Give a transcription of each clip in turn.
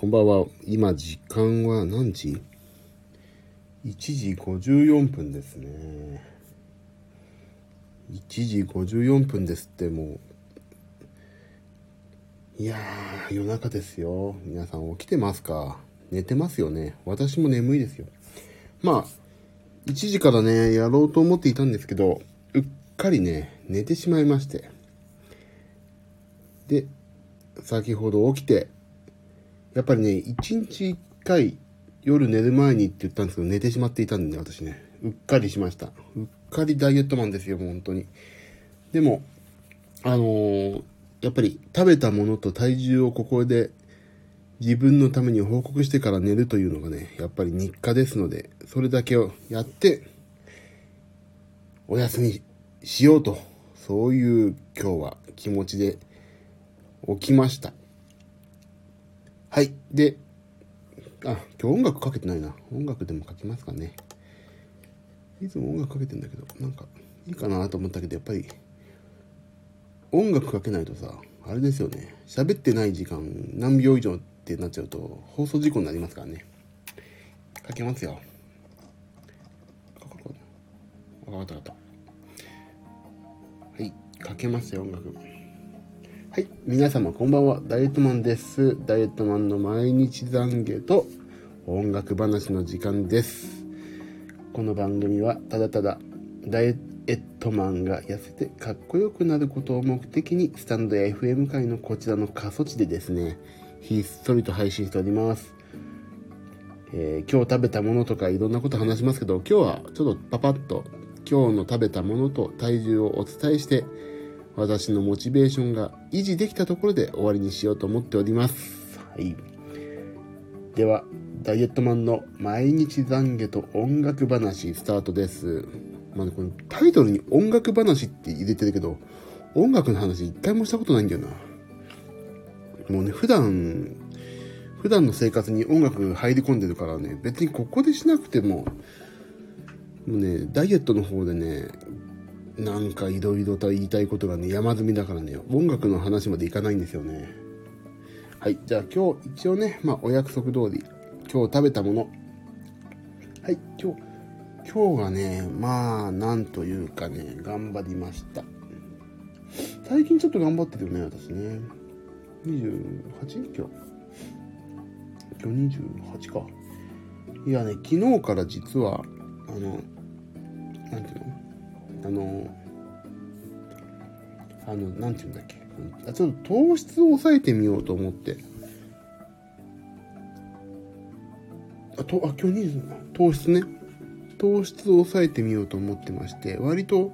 こんばんは。今、時間は何時 ?1 時54分ですね。1時54分ですって、もう。いやー、夜中ですよ。皆さん起きてますか？寝てますよね。私も眠いですよ。まあ、1時からね、やろうと思っていたんですけど、うっかりね、寝てしまいまして。で、先ほど起きて、やっぱりね、1日1回夜寝る前にって言ったんですけど、寝てしまっていたんでね、私ね。うっかりしました。うっかりダイエットマンですよ、本当に。でも、あのー、やっぱり食べたものと体重をここで自分のために報告してから寝るというのがね、やっぱり日課ですので、それだけをやって、お休みしようと、そういう今日は気持ちで起きました。はい。で、あ、今日音楽かけてないな。音楽でもかけますかね。いつも音楽かけてんだけど、なんかいいかなと思ったけど、やっぱり音楽かけないとさ、あれですよね。喋ってない時間何秒以上ってなっちゃうと放送事故になりますからね。かけますよ。わかったわかった。はい。かけますよ、音楽。はい。皆様こんばんは。ダイエットマンです。ダイエットマンの毎日懺悔と音楽話の時間です。この番組はただただダイエットマンが痩せてかっこよくなることを目的にスタンドや FM 界のこちらの過疎地でですね、ひっそりと配信しております。えー、今日食べたものとかいろんなこと話しますけど、今日はちょっとパパッと今日の食べたものと体重をお伝えして、私のモチベーションが維持できたところで終わりにしようと思っております。はい。では、ダイエットマンの毎日懺悔と音楽話スタートです。まあね、このタイトルに音楽話って入れてるけど、音楽の話一回もしたことないんだよな。もうね、普段、普段の生活に音楽入り込んでるからね、別にここでしなくても、もうね、ダイエットの方でね、なんかいろいろと言いたいことがね、山積みだからね、音楽の話までいかないんですよね。はい、じゃあ今日一応ね、まあお約束通り、今日食べたもの。はい、今日、今日がね、まあ、なんというかね、頑張りました。最近ちょっと頑張ってるよね、私ね。28? 今日？今日28か。いやね、昨日から実は、あの、なんていうの？あの、あの、なんていうんだっけ？あちょっと糖質を抑えてみようと思って。あ、と、あ、今日20、糖質ね。糖質を抑えてみようと思ってまして、割と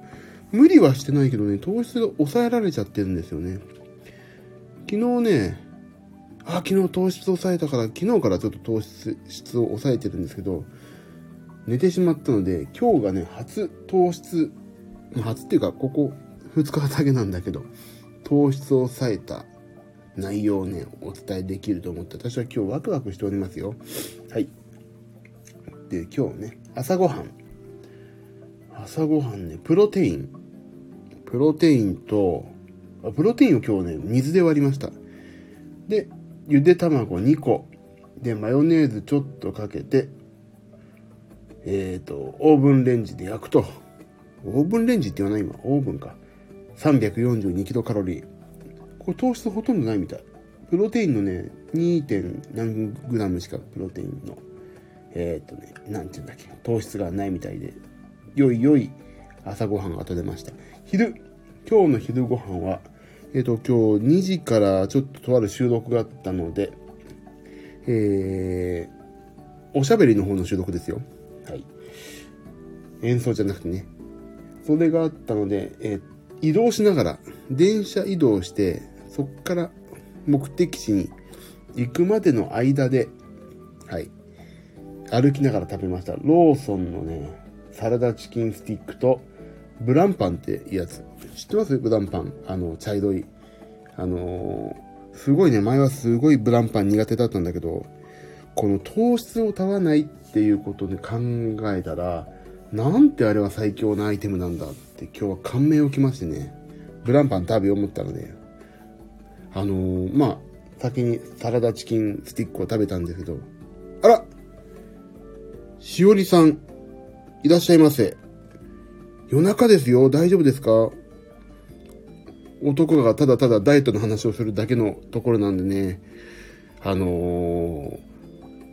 無理はしてないけどね、糖質が抑えられちゃってるんですよね。昨日ね、あ、昨日糖質抑えたから、昨日からちょっと糖質質を抑えてるんですけど、寝てしまったので、今日がね、初糖質、初っていうか、ここ2日だけなんだけど、糖質を抑えた内容をね、お伝えできると思って、私は今日ワクワクしておりますよ。はい。で、今日ね、朝ごはん。朝ごはんね、プロテイン。プロテインと、あプロテインを今日ね、水で割りました。で、ゆで卵2個。で、マヨネーズちょっとかけて、えっ、ー、と、オーブンレンジで焼くと。オーブンレンジって言わない今、オーブンか。342キロカロリー。これ糖質ほとんどないみたい。プロテインのね、2. 点何グラムしかプロテインの、えっ、とね、なんて言うんだっけ、糖質がないみたいで、良い良い朝ごはんが取れました。昼、今日の昼ご飯は、えっ、と、今日2時からちょっととある収録があったので、えー、おしゃべりの方の収録ですよ。はい。演奏じゃなくてね。それがあったので、え、移動しながら、電車移動して、そっから目的地に行くまでの間で、はい。歩きながら食べました。ローソンのね、サラダチキンスティックと、ブランパンってやつ。知ってます？ブランパン。あの、茶色い。あのー、すごいね、前はすごいブランパン苦手だったんだけど、この糖質を足らないっていうことで考えたら、なんてあれは最強なアイテムなんだって今日は感銘を受けましてね、ブランパン食べよう思ったらね、あのー、まあ、先にサラダチキンスティックを食べたんですけど、あら!しおりさん、いらっしゃいませ。夜中ですよ。大丈夫ですか?男がただただダイエットの話をするだけのところなんでね、あのー、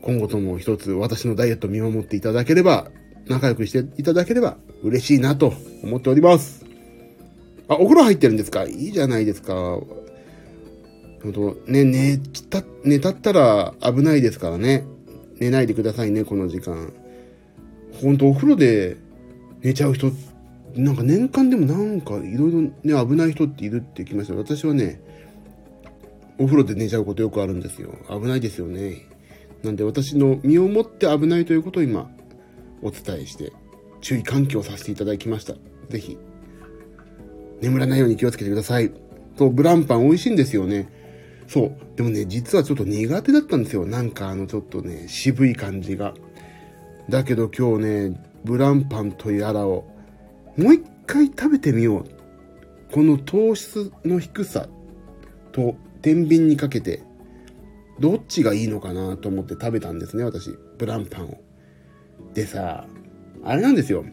今後とも一つ私のダイエット見守っていただければ、仲良くしていただければ嬉しいなと思っております。あ、お風呂入ってるんですか？いいじゃないですか。ほんと、ね、寝た、寝たったら危ないですからね。寝ないでくださいね、この時間。ほんと、お風呂で寝ちゃう人、なんか年間でもなんかいろいろね、危ない人っているって聞きました。私はね、お風呂で寝ちゃうことよくあるんですよ。危ないですよね。なんで私の身をもって危ないということを今、お伝えして、注意喚起をさせていただきました。ぜひ、眠らないように気をつけてください。と、ブランパン美味しいんですよね。そう。でもね、実はちょっと苦手だったんですよ。なんかあの、ちょっとね、渋い感じが。だけど今日ね、ブランパンとやらを、もう一回食べてみよう。この糖質の低さと天秤にかけて、どっちがいいのかなと思って食べたんですね、私。ブランパンを。でさ、あれなんですよ。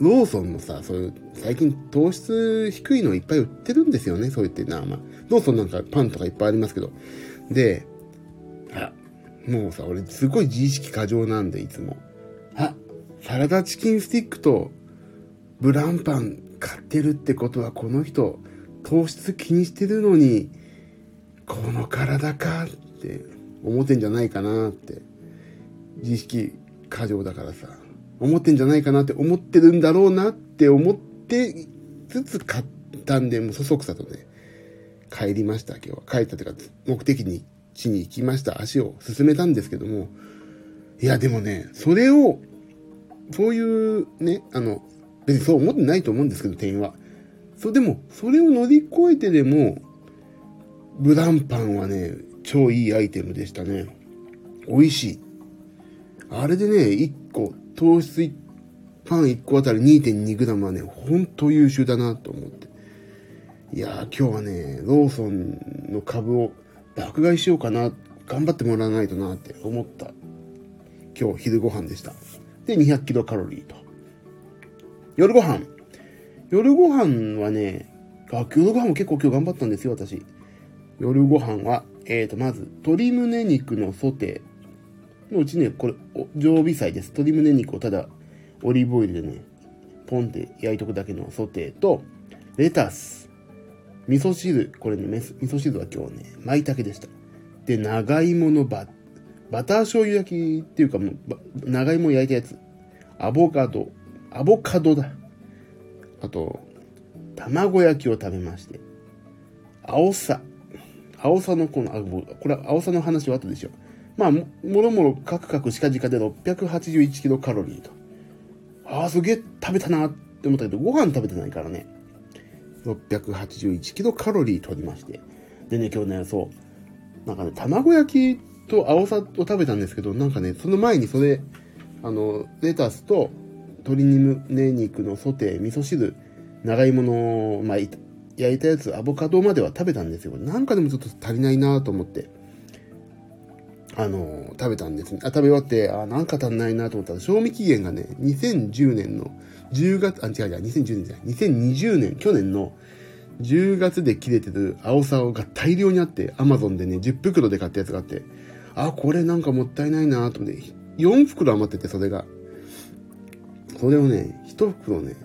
ローソンのさ、そういう、最近糖質低いのいっぱい売ってるんですよね、そう言ってな。まあ、ローソンなんかパンとかいっぱいありますけど。で、あ、もうさ、俺すごい自意識過剰なんで、いつも。あ、サラダチキンスティックとブランパン買ってるってことは、この人、糖質気にしてるのに、この体かって思ってんじゃないかなって。自意識過剰だからさ。思ってんじゃないかなって思ってるんだろうなって思ってつつ買ったんで、もうそそくさとね、帰りました、今日は。帰ったというか、目的に地に行きました。足を進めたんですけども、いや、でもね、それを、そういうね、あの、別にそう思ってないと思うんですけど、店員は。そう、でも、それを乗り越えてでも、ブランパンはね、超いいアイテムでしたね。美味しい。あれでね、1個、糖質パン1個あたり 2.2g はね、ほんと優秀だなと思って。いやー、今日はね、ローソンの株を爆買いしようかな、頑張ってもらわないとなって思った、今日昼ご飯でした。で、200キロカロリーと。夜ご飯。夜ご飯はね、あ、夜ご飯も結構今日頑張ったんですよ、私。夜ご飯は、えーと、まず、鶏胸肉のソテー。うちね、これ、常備菜です。鶏胸肉をただ、オリーブオイルでね、ポンって焼いとくだけのソテーと、レタス、味噌汁、これね、味噌汁は今日ね、舞茸でした。で、長芋のババター醤油焼きっていうかもう、長芋焼いたやつ。アボカド。アボカドだ。あと、卵焼きを食べまして。青さ。青さのこの、あ、これ青さの話は後でしょう。まあ、もろもろカクカクしかじかで681キロカロリーと。ああ、すげえ食べたなって思ったけど、ご飯食べてないからね。681キロカロリー取りまして。でね、今日ね、そう。なんかね、卵焼きと青さを食べたんですけど、なんかね、その前にそれ、あの、レタスと鶏胸肉のソテー、味噌汁、長芋の、まあ、焼いたやつ、アボカドまでは食べたんですよ。なんかでもちょっと足りないなと思って、あの、食べたんですね。あ、食べ終わって、あ、なんか足んないなと思ったら、賞味期限がね、2010年の10月、あ、違う違う、2010年じゃない、2020年、去年の10月で切れてる青さが大量にあって、アマゾンでね、10袋で買ったやつがあって、あ、これなんかもったいないなと思って、4袋余ってて、それが。それをね、1袋ね、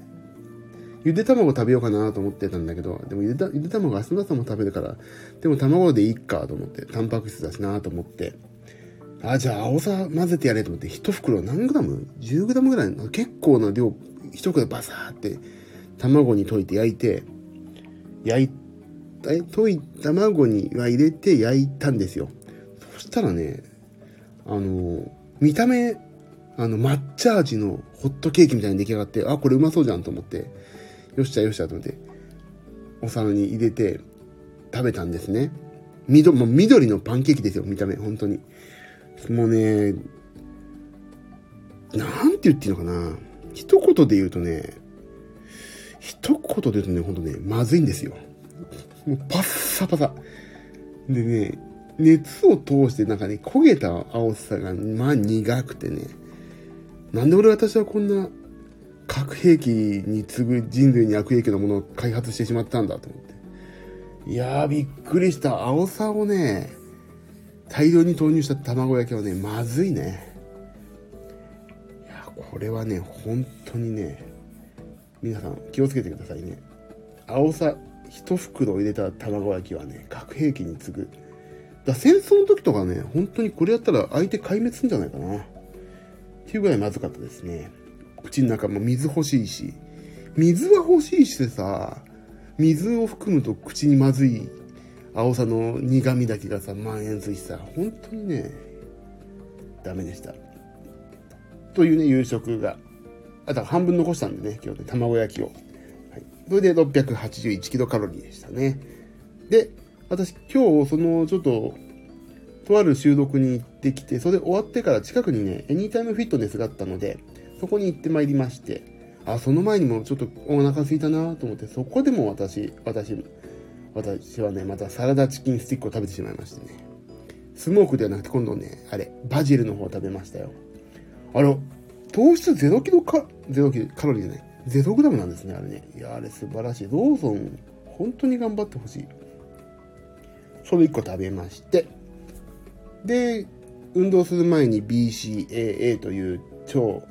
ゆで卵食べようかなと思ってたんだけど、でもゆでゆで卵明日の朝も食べるから、でも卵でいいかと思って、タンパク質だしなと思って、あ、じゃあ青さ混ぜてやれと思って、1袋何グラム ?10 グラムぐらい？の結構な量、1袋バサーって卵に溶いて焼いて、焼いえ、溶いた卵には入れて焼いたんですよ。そしたらね、あの、見た目、あの、抹茶味のホットケーキみたいに出来上がって、あ、これうまそうじゃんと思って、よっしゃよっしゃと思って、お皿に入れて食べたんですね。緑、もう緑のパンケーキですよ、見た目、本当に。もうね、なんて言っていいのかな。一言で言うとね、一言で言うとね、ほんとね、まずいんですよ。もうパッサパサ。でね、熱を通してなんかね、焦げた青さが、まあ苦くてね、なんで俺私はこんな核兵器に次ぐ人類に悪影響のものを開発してしまったんだと思って。いやー、びっくりした。青さをね、大量に投入した卵焼きはね、まずいね。いや、これはね、本当にね、皆さん気をつけてくださいね。青さ一袋入れた卵焼きはね、核兵器に次ぐ。だ戦争の時とかね、本当にこれやったら相手壊滅すんじゃないかな。っていうぐらいまずかったですね。口の中も水欲しいし。水は欲しいしてさ、水を含むと口にまずい青さの苦味だけがさ、蔓延するしさ、本当にね、ダメでした。というね、夕食が。あと半分残したんでね、今日ね、卵焼きを。はい。それで681キロカロリーでしたね。で、私今日、その、ちょっと、とある収録に行ってきて、それ終わってから近くにね、エニータイムフィットネスがあったので、そこに行ってまいりまして、あ、その前にもちょっとお腹空いたなと思って、そこでも私、私、私はね、またサラダチキンスティックを食べてしまいましてね。スモークではなくて今度ね、あれ、バジルの方を食べましたよ。あの、糖質0キロカ、0キロカロリーじゃない。0グラムなんですね、あれね。いや、あれ素晴らしい。ローソン、本当に頑張ってほしい。それ1個食べまして、で、運動する前に BCAA という超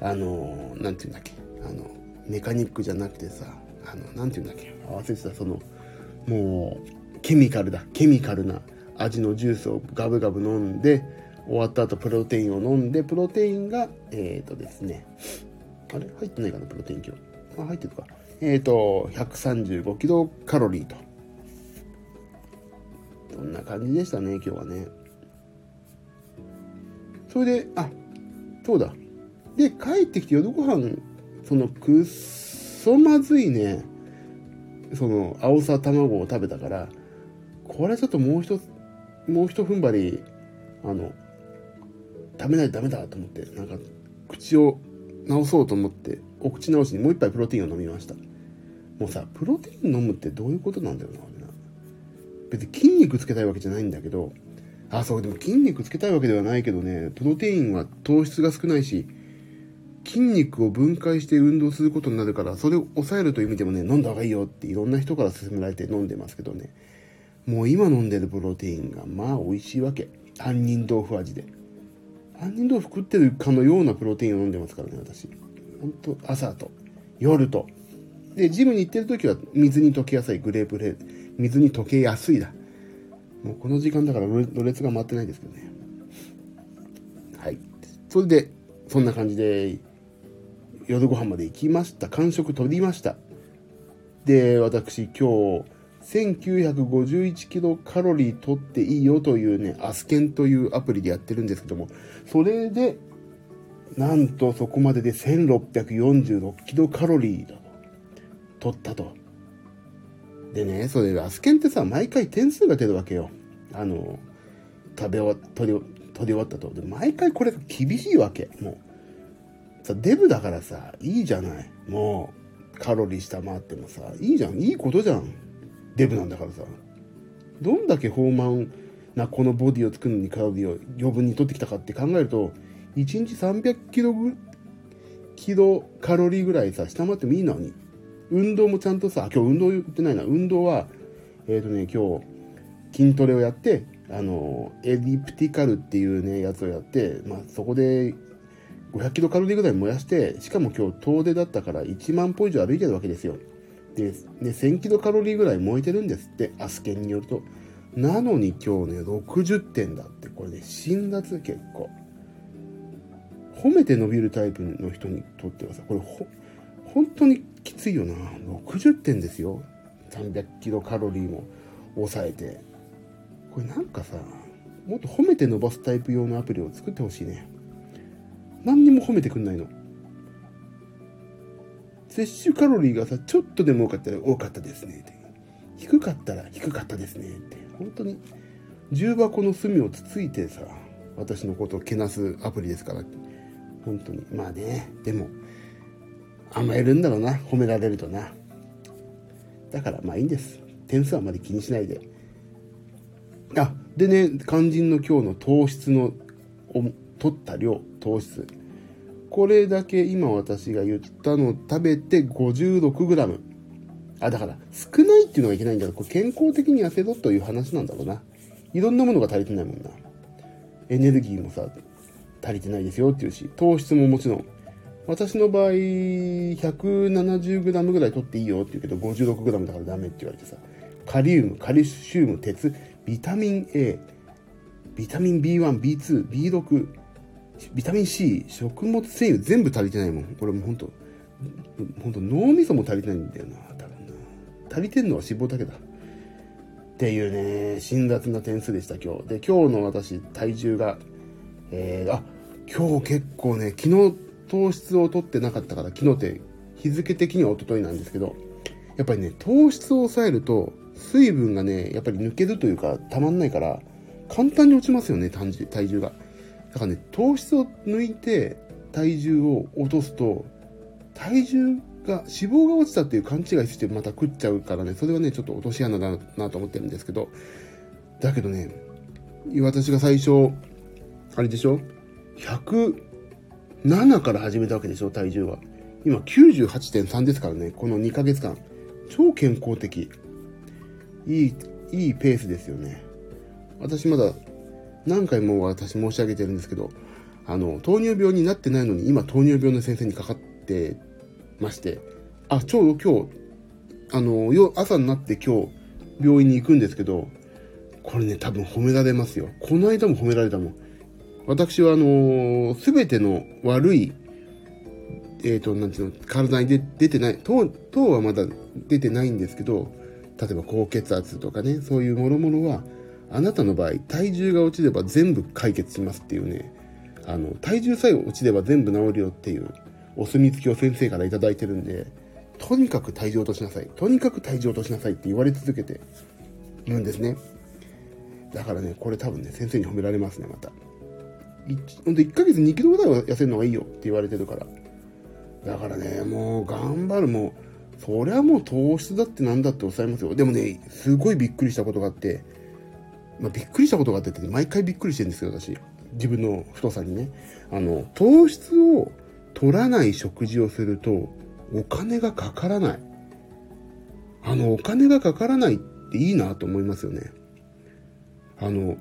あの、なんて言うんだっけ、あの、メカニックじゃなくてさ、あの、なんて言うんだっけ、合わせてた、その、もう、ケミカルだ、ケミカルな味のジュースをガブガブ飲んで、終わった後プロテインを飲んで、プロテインが、えっ、ー、とですね、あれ？入ってないかな、プロテイン今日。あ、入ってるか。えっ、ー、と、135キロカロリーと。そんな感じでしたね、今日はね。それで、あ、そうだ。で、帰ってきて夜ご飯、そのくっそまずいね、その青さ卵を食べたから、これちょっともう一つ、もう一踏ん張り、あの、食べないとダメだと思って、なんか、口を直そうと思って、お口直しにもう一杯プロテインを飲みました。もうさ、プロテイン飲むってどういうことなんだよな、な。別に筋肉つけたいわけじゃないんだけど、あ、そう、でも筋肉つけたいわけではないけどね、プロテインは糖質が少ないし、筋肉を分解して運動することになるから、それを抑えるという意味でもね、飲んだ方がいいよっていろんな人から勧められて飲んでますけどね。もう今飲んでるプロテインが、まあ美味しいわけ。杏仁豆腐味で。杏仁豆腐食ってるかのようなプロテインを飲んでますからね、私。ほんと、朝と、夜と。で、ジムに行ってる時は水に溶けやすいグレープフレー水に溶けやすいだ。もうこの時間だからろれつが回ってないですけどね。はい。それで、そんな感じで夜ご飯まで行きました。完食取りました。で、私今日、1951キロカロリー取っていいよというね、アスケンというアプリでやってるんですけども、それで、なんとそこまでで1646キロカロリーだと。取ったと。でね、それ、アスケンってさ、毎回点数が出るわけよ。あの、食べ終わ、取り、取り終わったと。で、毎回これが厳しいわけ。もう。さ、デブだからさ、いいじゃない。もう、カロリー下回ってもさ、いいじゃん。いいことじゃん。デブなんだからさ。どんだけ豊満なこのボディを作るのにカロリーを余分に取ってきたかって考えると、1日300キロぐ、キロカロリーぐらいさ、下回ってもいいのに。運動もちゃんとさ、今日運動言ってないな。運動は、えっ、ー、とね、今日、筋トレをやって、あの、エリプティカルっていうね、やつをやって、まあ、そこで500キロカロリーぐらい燃やして、しかも今日遠出だったから1万歩以上歩いてるわけですよ。で、ね、1000キロカロリーぐらい燃えてるんですって、アスケンによると。なのに今日ね、60点だって、これね、辛辣結構。褒めて伸びるタイプの人にとってはさ、これほ、本当にきついよな。60点ですよ。300キロカロリーも抑えて。これなんかさ、もっと褒めて伸ばすタイプ用のアプリを作ってほしいね。何にも褒めてくんないの。摂取カロリーがさ、ちょっとでも多かったら多かったですねって。低かったら低かったですねって。本当に重箱の隅をつついてさ、私のことをけなすアプリですから。本当に。まあね、でも、甘えるんだろうな、褒められるとな。だからまあいいんです。点数はあまり気にしないで。あ、でね、肝心の今日の糖質の、取った量、糖質。これだけ今私が言ったのを食べて 56g。あ、だから少ないっていうのがいけないんだけど、これ健康的に痩せろという話なんだろうな。いろんなものが足りてないもんな。エネルギーもさ、足りてないですよっていうし、糖質ももちろん。私の場合、170g ぐらい取っていいよって言うけど、56g だからダメって言われてさ、カリウム、カルシウム、鉄、ビタミン A、ビタミン B1、B2、B6、ビタミン C、食物繊維全部足りてないもん。これもうほんと、ほんと脳みそも足りてないんだよな、多分な。足りてんのは脂肪だけだ。っていうね、辛辣な点数でした、今日。で、今日の私、体重が、えー、あ、今日結構ね、昨日糖質を取ってなかったから、昨日って日付的には一昨日なんですけど、やっぱりね、糖質を抑えると、水分がね、やっぱり抜けるというか、たまんないから、簡単に落ちますよね、体重が。だからね、糖質を抜いて体重を落とすと、体重が、脂肪が落ちたっていう勘違いしてまた食っちゃうからね、それはね、ちょっと落とし穴だなと思ってるんですけど、だけどね、私が最初、あれでしょ ?107 から始めたわけでしょ体重は。今98.3ですからね、この2ヶ月間。超健康的。いい、いいペースですよね。私まだ何回も私申し上げてるんですけど、あの、糖尿病になってないのに今糖尿病の先生にかかってまして、あ、ちょうど今日、あの、よ朝になって今日病院に行くんですけど、これね、多分褒められますよ。この間も褒められたもん。私はあのすべての悪い、えっ、ー、と、なんていうの、体にで出てない、糖、糖はまだ出てないんですけど、例えば高血圧とかね、そういうもろもろは、あなたの場合、体重が落ちれば全部解決しますっていうね、あの、体重さえ落ちれば全部治るよっていうお墨付きを先生から頂いてるんで、とにかく体重落としなさい。とにかく体重落としなさいって言われ続けてるんですね。だからね、これ多分ね、先生に褒められますね、また。ほんと1ヶ月2キロぐらいは痩せるのがいいよって言われてるから。だからね、もう頑張る、もう、そりゃもう糖質だってなんだって抑えますよ。でもね、すごいびっくりしたことがあって、まあ、びっくりしたことがあって、毎回びっくりしてるんですけど、私。自分の太さにね。あの、糖質を取らない食事をすると、お金がかからない。あの、お金がかからないっていいなと思いますよね。あの、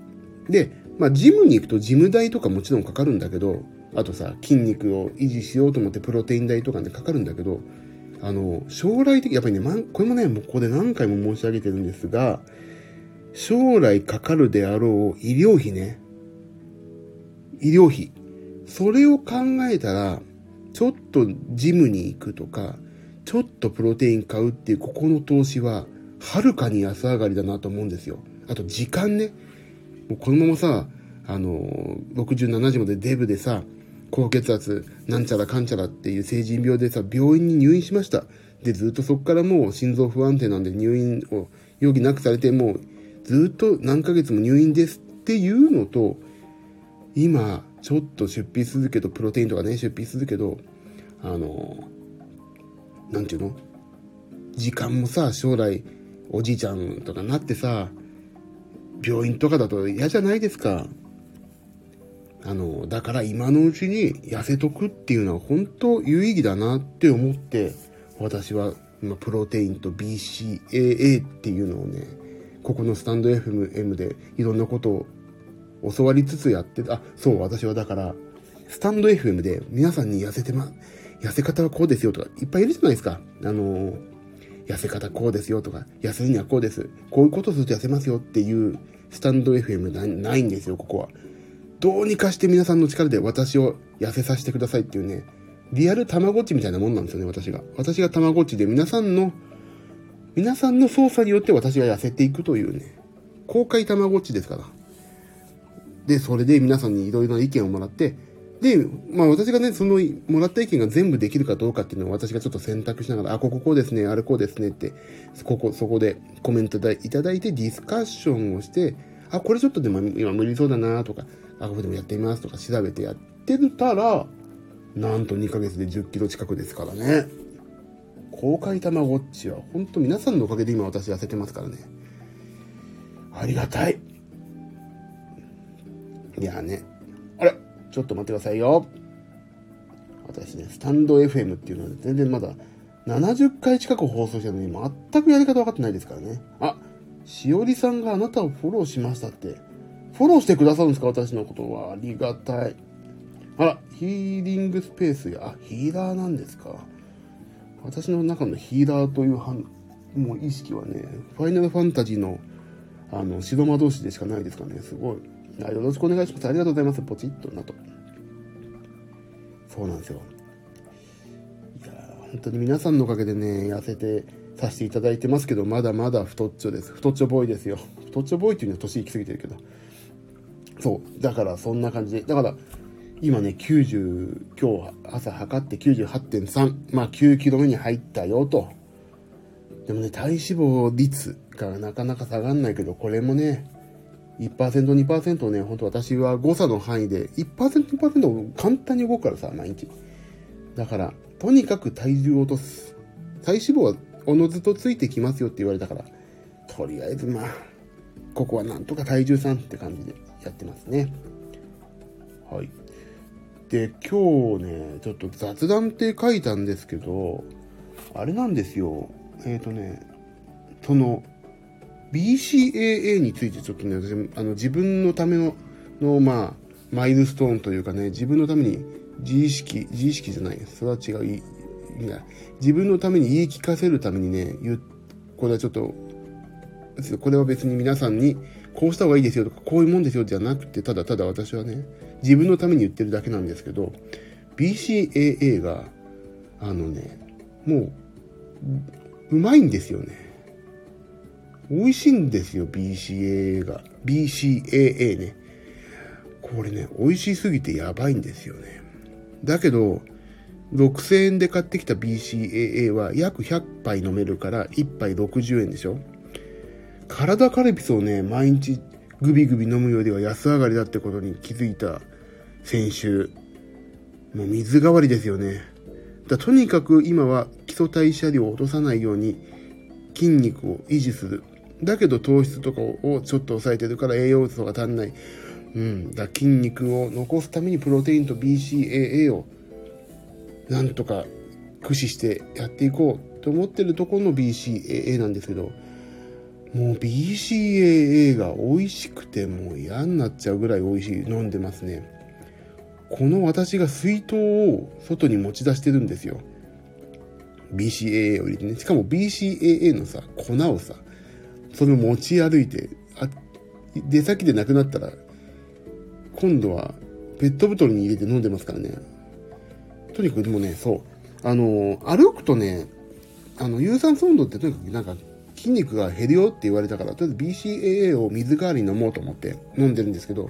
で、まあ、ジムに行くとジム代とかもちろんかかるんだけど、あとさ、筋肉を維持しようと思ってプロテイン代とかね、かかるんだけど、あの、将来的、やっぱりね、まこれもね、もうここで何回も申し上げてるんですが、将来かかるであろう医療費ね。医療費。それを考えたら、ちょっとジムに行くとか、ちょっとプロテイン買うっていうここの投資は、はるかに安上がりだなと思うんですよ。あと時間ね。もうこのままさ、あの、67時までデブでさ、高血圧、なんちゃらかんちゃらっていう成人病でさ、病院に入院しました。で、ずっとそこからもう心臓不安定なんで入院を余儀なくされて、もうずっと何ヶ月も入院ですっていうのと、今、ちょっと出費するけど、プロテインとかね、出費するけど、あの、なんていうの？時間もさ、将来、おじいちゃんとかなってさ、病院とかだと嫌じゃないですか。あの、だから今のうちに痩せとくっていうのは本当有意義だなって思って、私は今プロテインと BCAA っていうのをね、ここのスタンド FM でいろんなことを教わりつつやってあ、そう、私はだから、スタンド FM で皆さんに痩せてま、痩せ方はこうですよとか、いっぱいいるじゃないですか。あの痩せ方こうですよとか、痩せるにはこうです。こういうことすると痩せますよっていうスタンド FM なないんですよ、ここは。どうにかして皆さんの力で私を痩せさせてくださいっていうね、リアルたまごっちみたいなもんなんですよね、私が。私がたまごっちで皆さんの皆さんの操作によって私は痩せていくというね、公開たまごっちですから。で、それで皆さんにいろいろな意見をもらって、で、まあ私がね、そのもらった意見が全部できるかどうかっていうのを私がちょっと選択しながら、あ、こここうですね、あれこうですねって、ここ、そこでコメントいただいてディスカッションをして、あ、これちょっとでも今無理そうだなとか、あ、これでもやってみますとか調べてやってたら、なんと2ヶ月で10キロ近くですからね。公開たまごっちは、ほんと皆さんのおかげで今私痩せてますからね。ありがたい。いやね。あれちょっと待ってくださいよ。私ね、スタンド FM っていうのは全然まだ70回近く放送してるのに全くやり方分かってないですからね。あ、しおりさんがあなたをフォローしましたって。フォローしてくださるんですか？私のことは。ありがたい。あら、ヒーリングスペースや、あ、ヒーラーなんですか？私の中のヒーラーというはもう意識はね、ファイナルファンタジーの、あの、白魔同士でしかないですかね、すごい。よろしくお願いします。ありがとうございます。ポチッとなと。そうなんですよ。いや本当に皆さんのおかげでね、痩せてさせていただいてますけど、まだまだ太っちょです。太っちょボーイですよ。太っちょボーイっていうのは年行き過ぎてるけど。そう。だからそんな感じで。だから、今ね、90、今日朝測って98.3。まあ9キロ目に入ったよと。でもね、体脂肪率がなかなか下がんないけど、これもね、1%、2%をね、本当私は誤差の範囲で、1%、2%簡単に動くからさ、毎日。だから、とにかく体重を落とす。体脂肪はおのずとついてきますよって言われたから、とりあえずまあ、ここはなんとか体重さんって感じでやってますね。はい。で、今日ね、ちょっと雑談って書いたんですけど、あれなんですよ。えっ、ー、とね、その、BCAA についてちょっとね、私、あの、自分のための、の、まあ、マイルストーンというかね、自分のために自意識、自意識じゃない、それは違う、いや、自分のために言い聞かせるためにね、言う、これはちょっと、これは別に皆さんに、こうした方がいいですよとか、こういうもんですよじゃなくて、ただただ私はね、自分のために言ってるだけなんですけど、BCAA が、あのね、もう、うまいんですよね。美味しいんですよ、BCAA が。BCAA ね。これね、美味しすぎてやばいんですよね。だけど、6000円で買ってきた BCAA は約100杯飲めるから1杯60円でしょ体カルピスをね、毎日グビグビ飲むよりは安上がりだってことに気づいた先週。もう水代わりですよね。だとにかく今は基礎代謝量を落とさないように筋肉を維持する。だけど糖質とかをちょっと抑えてるから栄養素が足んない。うん。だ筋肉を残すためにプロテインと BCAA をなんとか駆使してやっていこうと思ってるところの BCAA なんですけど、もう BCAA が美味しくてもう嫌になっちゃうぐらい美味しい飲んでますね。この私が水筒を外に持ち出してるんですよ。BCAA を入れてね。しかも BCAA のさ、粉をさ、それを持ち歩いて、あ、出先でなくなったら、今度はペットボトルに入れて飲んでますからね。とにかくでもね、そう。あの、歩くとね、あの、有酸素運動ってとにかくなんか筋肉が減るよって言われたから、とりあえず BCAA を水代わりに飲もうと思って飲んでるんですけど、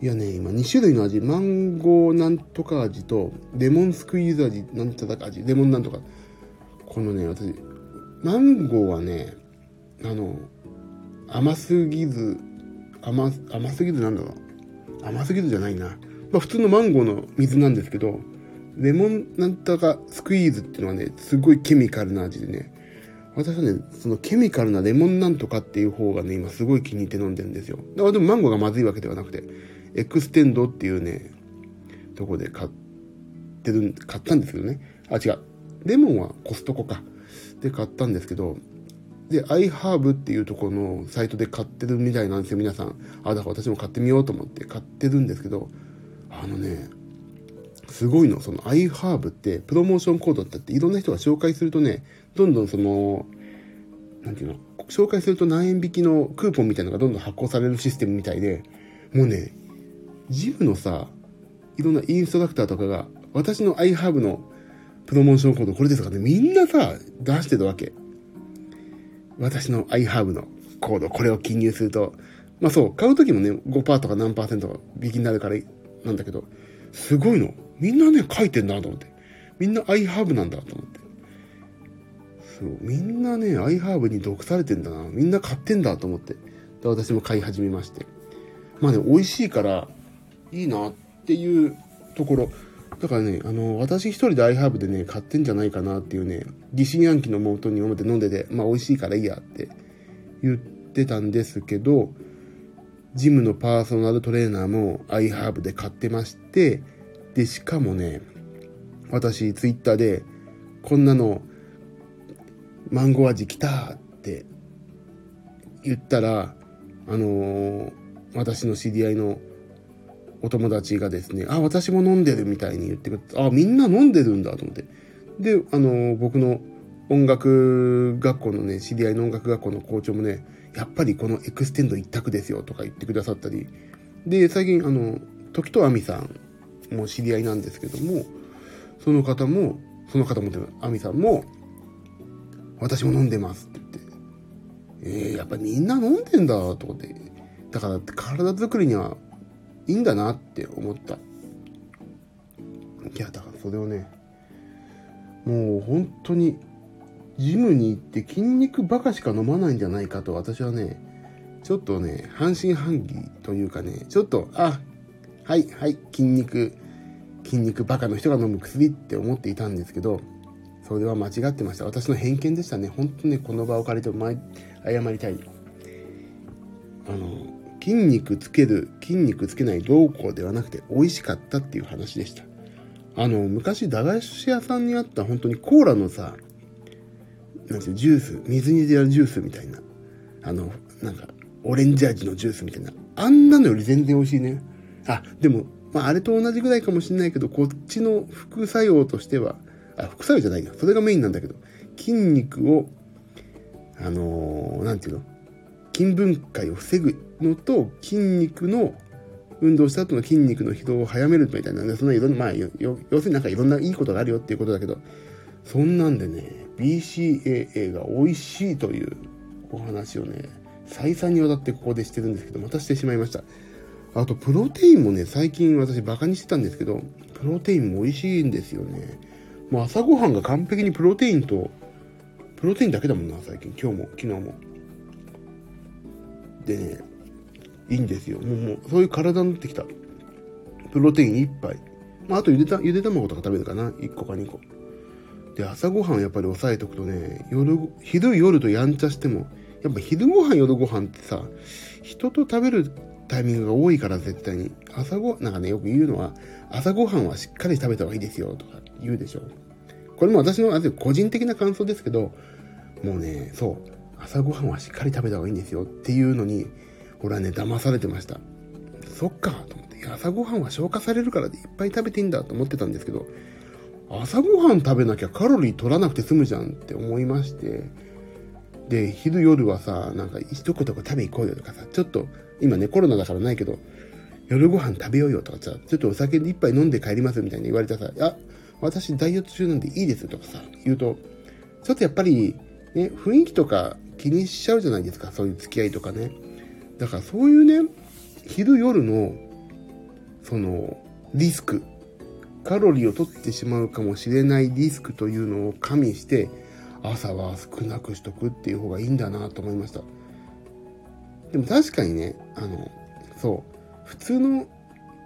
いやね、今2種類の味、マンゴーなんとか味と、レモンスクイーズ味、なんとか味、レモンなんとか。このね、私、マンゴーはね、あの、甘すぎず、甘、甘すぎずなんだろう。甘すぎずじゃないな。まあ普通のマンゴーの水なんですけど、レモンなんとかスクイーズっていうのはね、すごいケミカルな味でね、私はね、そのケミカルなレモンなんとかっていう方がね、今すごい気に入って飲んでるんですよ。だからでもマンゴーがまずいわけではなくて、エクステンドっていうね、とこで買ってる、買ったんですけどね。あ、違う。レモンはコストコか。で買ったんですけど、で、iHerb っていうところのサイトで買ってるみたいなんですよ、皆さん。あ、だから私も買ってみようと思って買ってるんですけど、あのね、すごいの。その iHerb ってプロモーションコードってっていろんな人が紹介するとね、どんどんその、なんていうの、紹介すると何円引きのクーポンみたいなのがどんどん発行されるシステムみたいで、もうね、ジムのさ、いろんなインストラクターとかが、私の iHerb のプロモーションコードこれですかね、みんなさ、出してるわけ。私の iHerb のコード、これを記入すると、まあそう、買う時もね、5%とか何パーセント引きになるからなんだけど、すごいの。みんなね、書いてんなと思って。みんな iHerb なんだと思って。そう、みんなね、iHerb に毒されてんだな。みんな買ってんだと思って。で、私も買い始めまして。まあね、美味しいから、いいなっていうところ。だからね、あの、私一人で iHerb でね、買ってんじゃないかなっていうね、疑心暗鬼のもとに思って飲んでて、まあ美味しいからいいやって言ってたんですけど、ジムのパーソナルトレーナーも iHerb で買ってまして、で、しかもね、私、ツイッターで、こんなの、マンゴー味来たって言ったら、あのー、私の知り合いのお友達がですね、あ、私も飲んでるみたいに言ってくれて、あ、みんな飲んでるんだと思って。で、あのー、僕の音楽学校のね、知り合いの音楽学校の校長もね、やっぱりこのエクステンド一択ですよとか言ってくださったり、で、最近、あの、時東ぁみさんも知り合いなんですけども、その方も、その方も、あみさんも、私も飲んでますって言って、えー、やっぱみんな飲んでんだと思って、だから体作りにはいいんだなって思った。いや、だからそれをね、もう本当にジムに行って筋肉ばかしか飲まないんじゃないかと私はね、ちょっとね、半信半疑というかね、ちょっと、あ、はい、はい、筋肉、筋肉バカの人が飲む薬って思っていたんですけど、それは間違ってました。私の偏見でしたね。本当ね、この場を借りて謝りたい。あの、筋肉つける、筋肉つけないどうこうではなくて美味しかったっていう話でした。あの、昔駄菓子屋さんにあった本当にコーラのさ、なんていうジュース、水に入れるジュースみたいな。あの、なんか、オレンジ味のジュースみたいな。あんなのより全然美味しいね。あ、でも、まあ、あれと同じぐらいかもしれないけど、こっちの副作用としては、あ、副作用じゃないな。それがメインなんだけど、筋肉を、あのー、なんていうの？筋分解を防ぐのと、筋肉の、運動した後の筋肉の疲労を早めるみたいなね、そのいろんな、まあ、要するになんかいろんないいことがあるよっていうことだけど、そんなんでね、BCAA が美味しいというお話をね、再三にわたってここでしてるんですけど、またしてしまいました。あと、プロテインもね、最近私バカにしてたんですけど、プロテインも美味しいんですよね。もう朝ごはんが完璧にプロテインと、プロテインだけだもんな、最近。今日も、昨日も。でね、いいんですよ。もう、もうそういう体になってきた。プロテイン1杯。まあ、あとゆでた、ゆで卵とか食べるかな。1個か2個。で、朝ごはんやっぱり抑えとくとね、夜、昼夜とやんちゃしても、やっぱ昼ごはん夜ごはんってさ、人と食べるタイミングが多いから絶対に。朝ごはん、なんかね、よく言うのは、朝ごはんはしっかり食べた方がいいですよ、とか言うでしょ。これも私の、あ個人的な感想ですけど、もうね、そう、朝ごはんはしっかり食べた方がいいんですよっていうのに、俺はね、騙されてました。そっか、と思って。朝ごはんは消化されるからでいっぱい食べていいんだと思ってたんですけど、朝ごはん食べなきゃカロリー取らなくて済むじゃんって思いまして、で、昼夜はさ、なんか一言食べ行こうよとかさ、ちょっと、今ね、コロナだからないけど、夜ご飯食べようよとかさ、ちょっとお酒一杯飲んで帰りますみたいに言われたさ、あ、私ダイエット中なんでいいですとかさ、言うと、ちょっとやっぱり、ね、雰囲気とか気にしちゃうじゃないですか、そういう付き合いとかね。だからそういうね、昼夜の、その、リスク、カロリーを取ってしまうかもしれないリスクというのを加味して、朝は少なくしとくっていう方がいいんだなと思いました。でも確かにね、あの、そう、普通の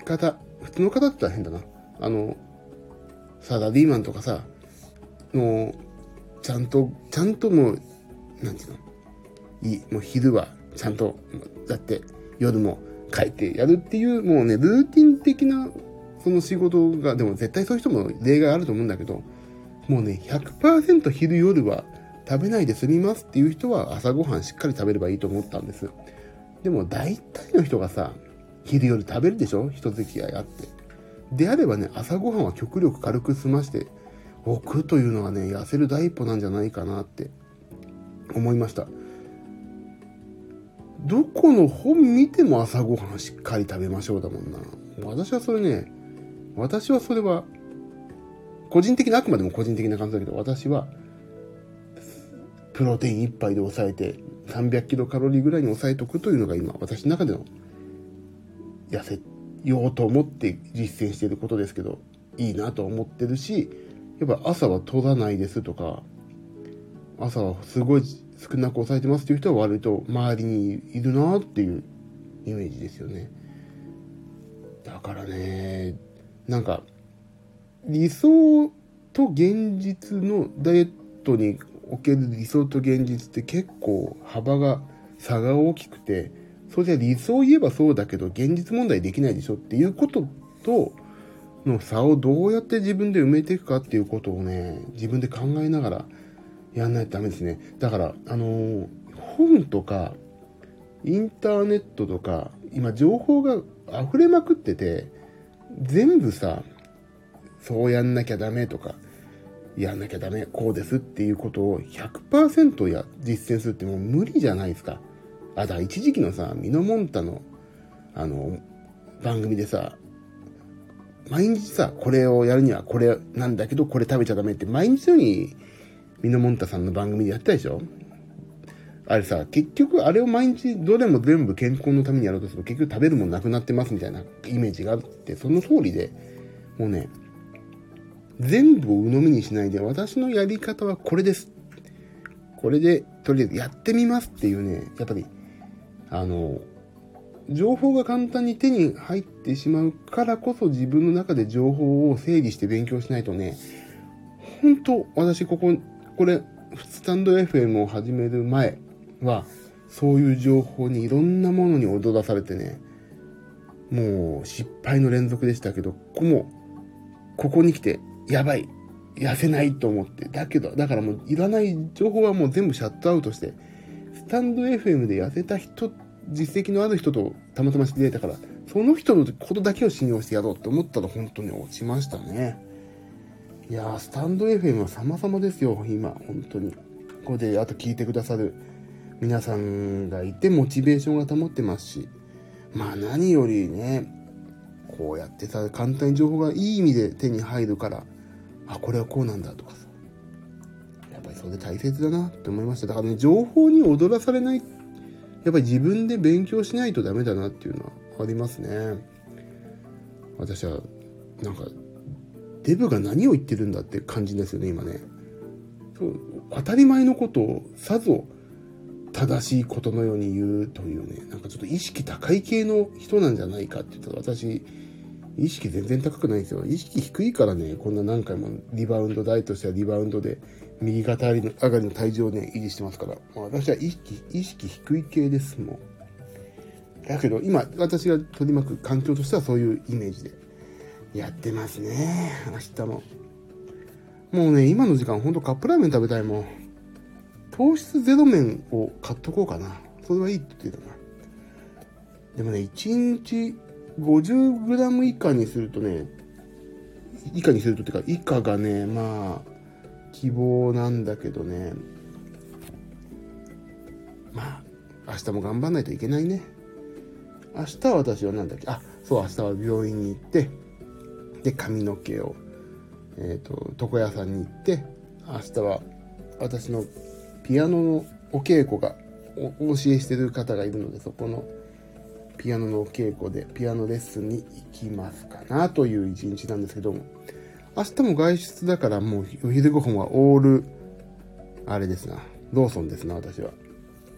方、普通の方って言ったら変だな。あの、サラリーマンとかさ、もう、ちゃんと、ちゃんともう、なんていうの、いい、もう昼はちゃんと、だって夜も帰ってやるっていう、もうね、ルーティン的なその仕事が、でも絶対そういう人も例外あると思うんだけど、もうね、100%昼夜は食べないで済みますっていう人は朝ごはんしっかり食べればいいと思ったんです。でも大体の人がさ、昼夜食べるでしょ？人付き合いあって。であればね、朝ごはんは極力軽く済ましておくというのはね、痩せる第一歩なんじゃないかなって思いました。どこの本見ても朝ごはんしっかり食べましょうだもんな。私はそれね、私はそれは、個人的な、あくまでも個人的な感想だけど、私は、プロテイン1杯で抑えて、300キロカロリーぐらいに抑えとくというのが今、私の中での、痩せようと思って実践していることですけど、いいなと思ってるし、やっぱ朝は取らないですとか、朝はすごい少なく抑えてますっていう人は割と周りにいるなっていうイメージですよね。だからね、なんか、理想と現実のダイエットにおける理想と現実って結構幅が、差が大きくて、それじゃ理想を言えばそうだけど、現実問題できないでしょっていうことと、の差をどうやって自分で埋めていくかっていうことをね、自分で考えながらやんないとダメですね。だから、あのー、本とか、インターネットとか、今情報が溢れまくってて、全部さ、そうやんなきゃダメとか、やんなきゃダメ、こうですっていうことを100%や実践するってもう無理じゃないですか。あ、だ一時期のさ、ミノモンタの、あの、番組でさ、毎日さ、これをやるにはこれなんだけど、これ食べちゃダメって毎日のように、ミノモンタさんの番組でやってたでしょ？あれさ、結局あれを毎日どれも全部健康のためにやろうとすると結局食べるもんなくなってますみたいなイメージがあって、その通りで、もうね、全部を鵜呑みにしないで、私のやり方はこれです。これで、とりあえずやってみますっていうね、やっぱり、あの、情報が簡単に手に入ってしまうからこそ自分の中で情報を整理して勉強しないとね、本当私ここ、これ、スタンド FM を始める前は、そういう情報にいろんなものに踊らされてね、もう失敗の連続でしたけど、ここも、ここに来てやばい。痩せないと思って。だけど、だからもういらない情報はもう全部シャットアウトして、タンド FM で痩せた人、実績のある人とたまたま知り合えたから、その人のことだけを信用してやろうと思ったら本当に落ちましたね。いやー、スタンド FM は様々ですよ、今、本当に。ここで、あと聞いてくださる皆さんがいて、モチベーションが保ってますし、まあ何よりね、こうやってさ、簡単に情報がいい意味で手に入るから、あ、これはこうなんだとかさ。それ大切だなって思いました。だからね、情報に踊らされない、やっぱり自分で勉強しないとダメだなっていうのはありますね。私は、なんか、デブが何を言ってるんだって感じですよね、今ね。そう当たり前のことをさぞ正しいことのように言うというね、なんかちょっと意識高い系の人なんじゃないかって言ったら私、意識全然高くないんですよ。意識低いからね、こんな何回もリバウンド台としてはリバウンドで右肩上がりの体重をね、維持してますから。私は意識、意識低い系です、もう。だけど、今、私が取り巻く環境としてはそういうイメージでやってますね。明日も。もうね、今の時間ほんとカップラーメン食べたいもん。糖質ゼロ麺を買っとこうかな。それはいいって言ってたな。でもね、1日 50g 以下にするとね、以下にするとっていうか、以下がね、まあ、希望なんだけどね、まあ、明日も頑張んないといけないね。明日は私は何だっけ？あ、そう、明日は病院に行って、で、髪の毛を、えっ、と、床屋さんに行って、明日は私のピアノのお稽古がお教えしてる方がいるので、そこのピアノのお稽古でピアノレッスンに行きますかなという一日なんですけども、明日も外出だからもうお昼ご飯はオール、あれですな、ローソンですな、私は。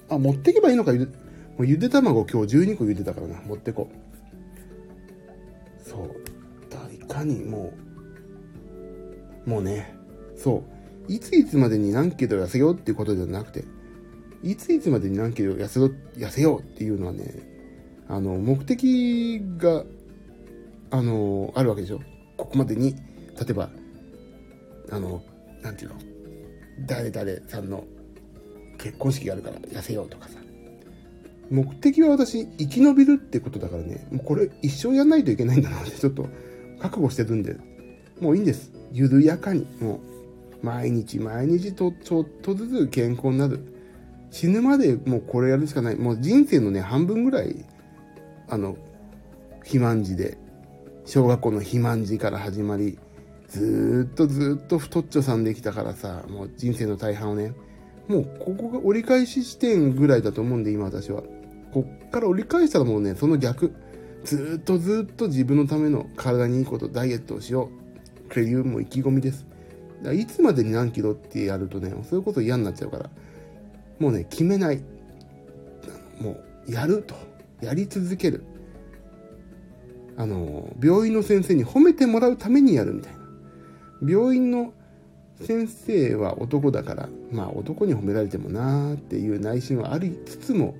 あ、持ってけばいいのか、ゆで、もうゆで卵今日12個茹でたからな、持ってこう。そう。だいかにもう、もうね、そう。いついつまでに何キロ痩せようっていうことではなくて、いついつまでに何キロ痩せろ、痩せようっていうのはね、あの、目的が、あの、あるわけでしょ。ここまでに、例えば、あの、なんていうの、誰々さんの結婚式があるから痩せようとかさ。目的は私、生き延びるってことだからね、もうこれ一生やんないといけないんだなってちょっと覚悟してるんで、もういいんです。緩やかに、もう、毎日毎日とちょっとずつ健康になる。死ぬまでもうこれやるしかない。もう人生のね、半分ぐらいあの、肥満児で、小学校の肥満児から始まり、ずっとずっと太っちょさんできたからさ、もう人生の大半をね、もうここが折り返し地点ぐらいだと思うんで、今私は。こっから折り返したらもうね、その逆。ずっとずっと自分のための体にいいこと、ダイエットをしよう。というも意気込みです。いつまでに何キロってやるとね、そういうこと嫌になっちゃうから、もうね、決めない。もう、やると。やり続ける。あの、病院の先生に褒めてもらうためにやるみたいな。病院の先生は男だから、まあ男に褒められてもなーっていう内心はありつつも、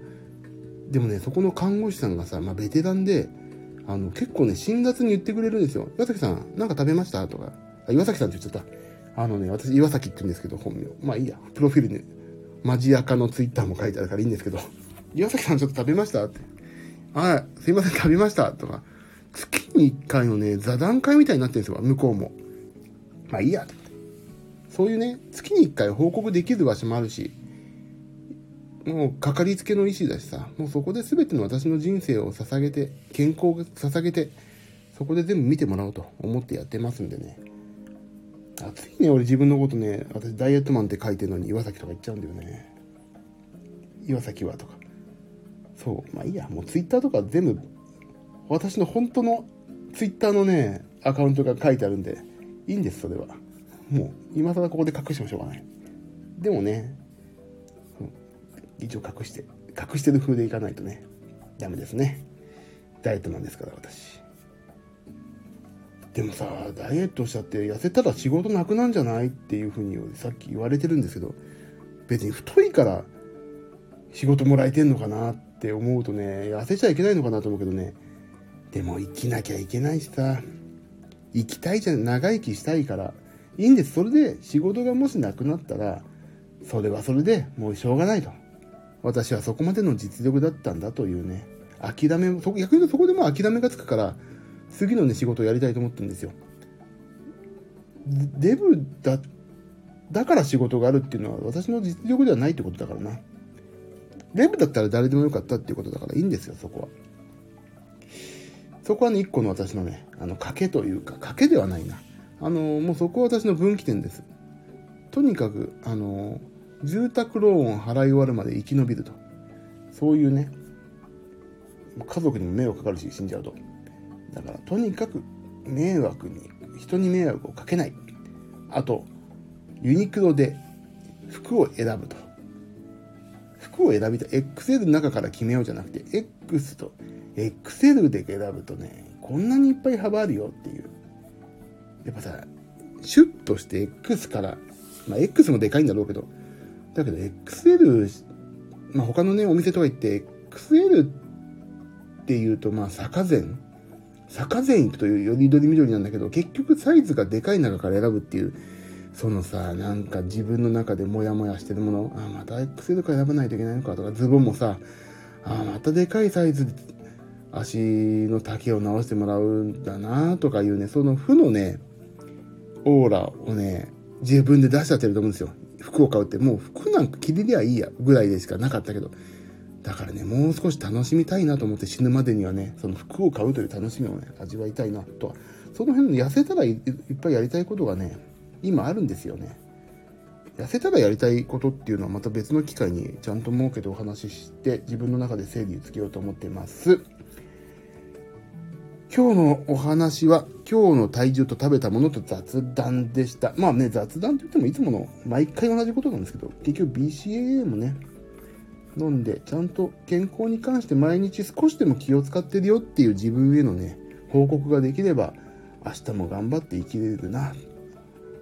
でもね、そこの看護師さんがさ、まあ、ベテランで、あの、結構ね、辛辣に言ってくれるんですよ。岩崎さん、なんか食べました？とか。あ、岩崎さんって言っちゃった。あのね、私、岩崎って言うんですけど、本名。まあいいや、プロフィールに、マジアカのツイッターも書いてあるからいいんですけど、岩崎さんちょっと食べました？って。はい、すいません、食べました？とか。月に1回のね、座談会みたいになってるんですよ、向こうも。まあいいや、そういうね、月に1回報告できる場所もあるし、もうかかりつけの医師だしさ、もうそこで全ての私の人生を捧げて、健康を捧げて、そこで全部見てもらおうと思ってやってますんでね。暑いね、俺自分のことね、私ダイエットマンって書いてるのに岩崎とか言っちゃうんだよね。岩崎はとか。そう、まあいいや、もうツイッターとか全部、私の本当のツイッターのね、アカウントが書いてあるんで、いいんです、それは。もう、今更ここで隠してもしょうがない。でもね、一応隠して、隠してる風でいかないとね、ダメですね。ダイエットなんですから、私。でもさ、ダイエットしちゃって痩せたら仕事なくなんじゃないっていう風にさっき言われてるんですけど、別に太いから仕事もらえてんのかなって思うとね、痩せちゃいけないのかなと思うけどね、でも生きなきゃいけないしさ、生きたいじゃん、長生きしたいから、いいんです。それで仕事がもしなくなったら、それはそれでもうしょうがないと。私はそこまでの実力だったんだというね、諦め、そ逆に言うとそこでも諦めがつくから、次のね、仕事をやりたいと思ってるんですよ。デブだ、だから仕事があるっていうのは私の実力ではないってことだからな。デブだったら誰でもよかったっていうことだからいいんですよ、そこは。そこはね、一個の私のね、あの、賭けというか、賭けではないな。あの、もうそこは私の分岐点です。とにかく、あの、住宅ローンを払い終わるまで生き延びると。そういうね、家族にも迷惑かかるし、死んじゃうと。だから、とにかく迷惑に、人に迷惑をかけない。あと、ユニクロで服を選ぶと。を選びたい。XL の中から決めようじゃなくて、X と XL で選ぶとね、こんなにいっぱい幅あるよっていう。やっぱさ、シュッとして X から、まあ X もでかいんだろうけど、だけど XL、まあ他のね、お店とか行って、XL っていうと、まあ坂前坂前行くというよりどり緑なんだけど、結局サイズがでかい中から選ぶっていう、そのさ、なんか自分の中でモヤモヤしてるもの、あ、また XL か選ばないといけないのかとか、ズボンもさ、あ、またでかいサイズ、足の丈を直してもらうんだなとかいうね、その負のね、オーラをね、自分で出しちゃってると思うんですよ。服を買うって、もう服なんか着れりゃいいや、ぐらいでしかなかったけど。だからね、もう少し楽しみたいなと思って死ぬまでにはね、その服を買うという楽しみをね、味わいたいなとは。その辺の痩せたらいっぱいやりたいことがね、今あるんですよね。痩せたらやりたいことっていうのはまた別の機会にちゃんと設けてお話しして自分の中で整理をつけようと思ってます。今日のお話は、今日の体重と食べたものと雑談でした。まあね、雑談と言ってもいつもの毎回同じことなんですけど、結局 BCAA もね、飲んで、ちゃんと健康に関して毎日少しでも気を使ってるよっていう自分へのね、報告ができれば、明日も頑張って生きれるな、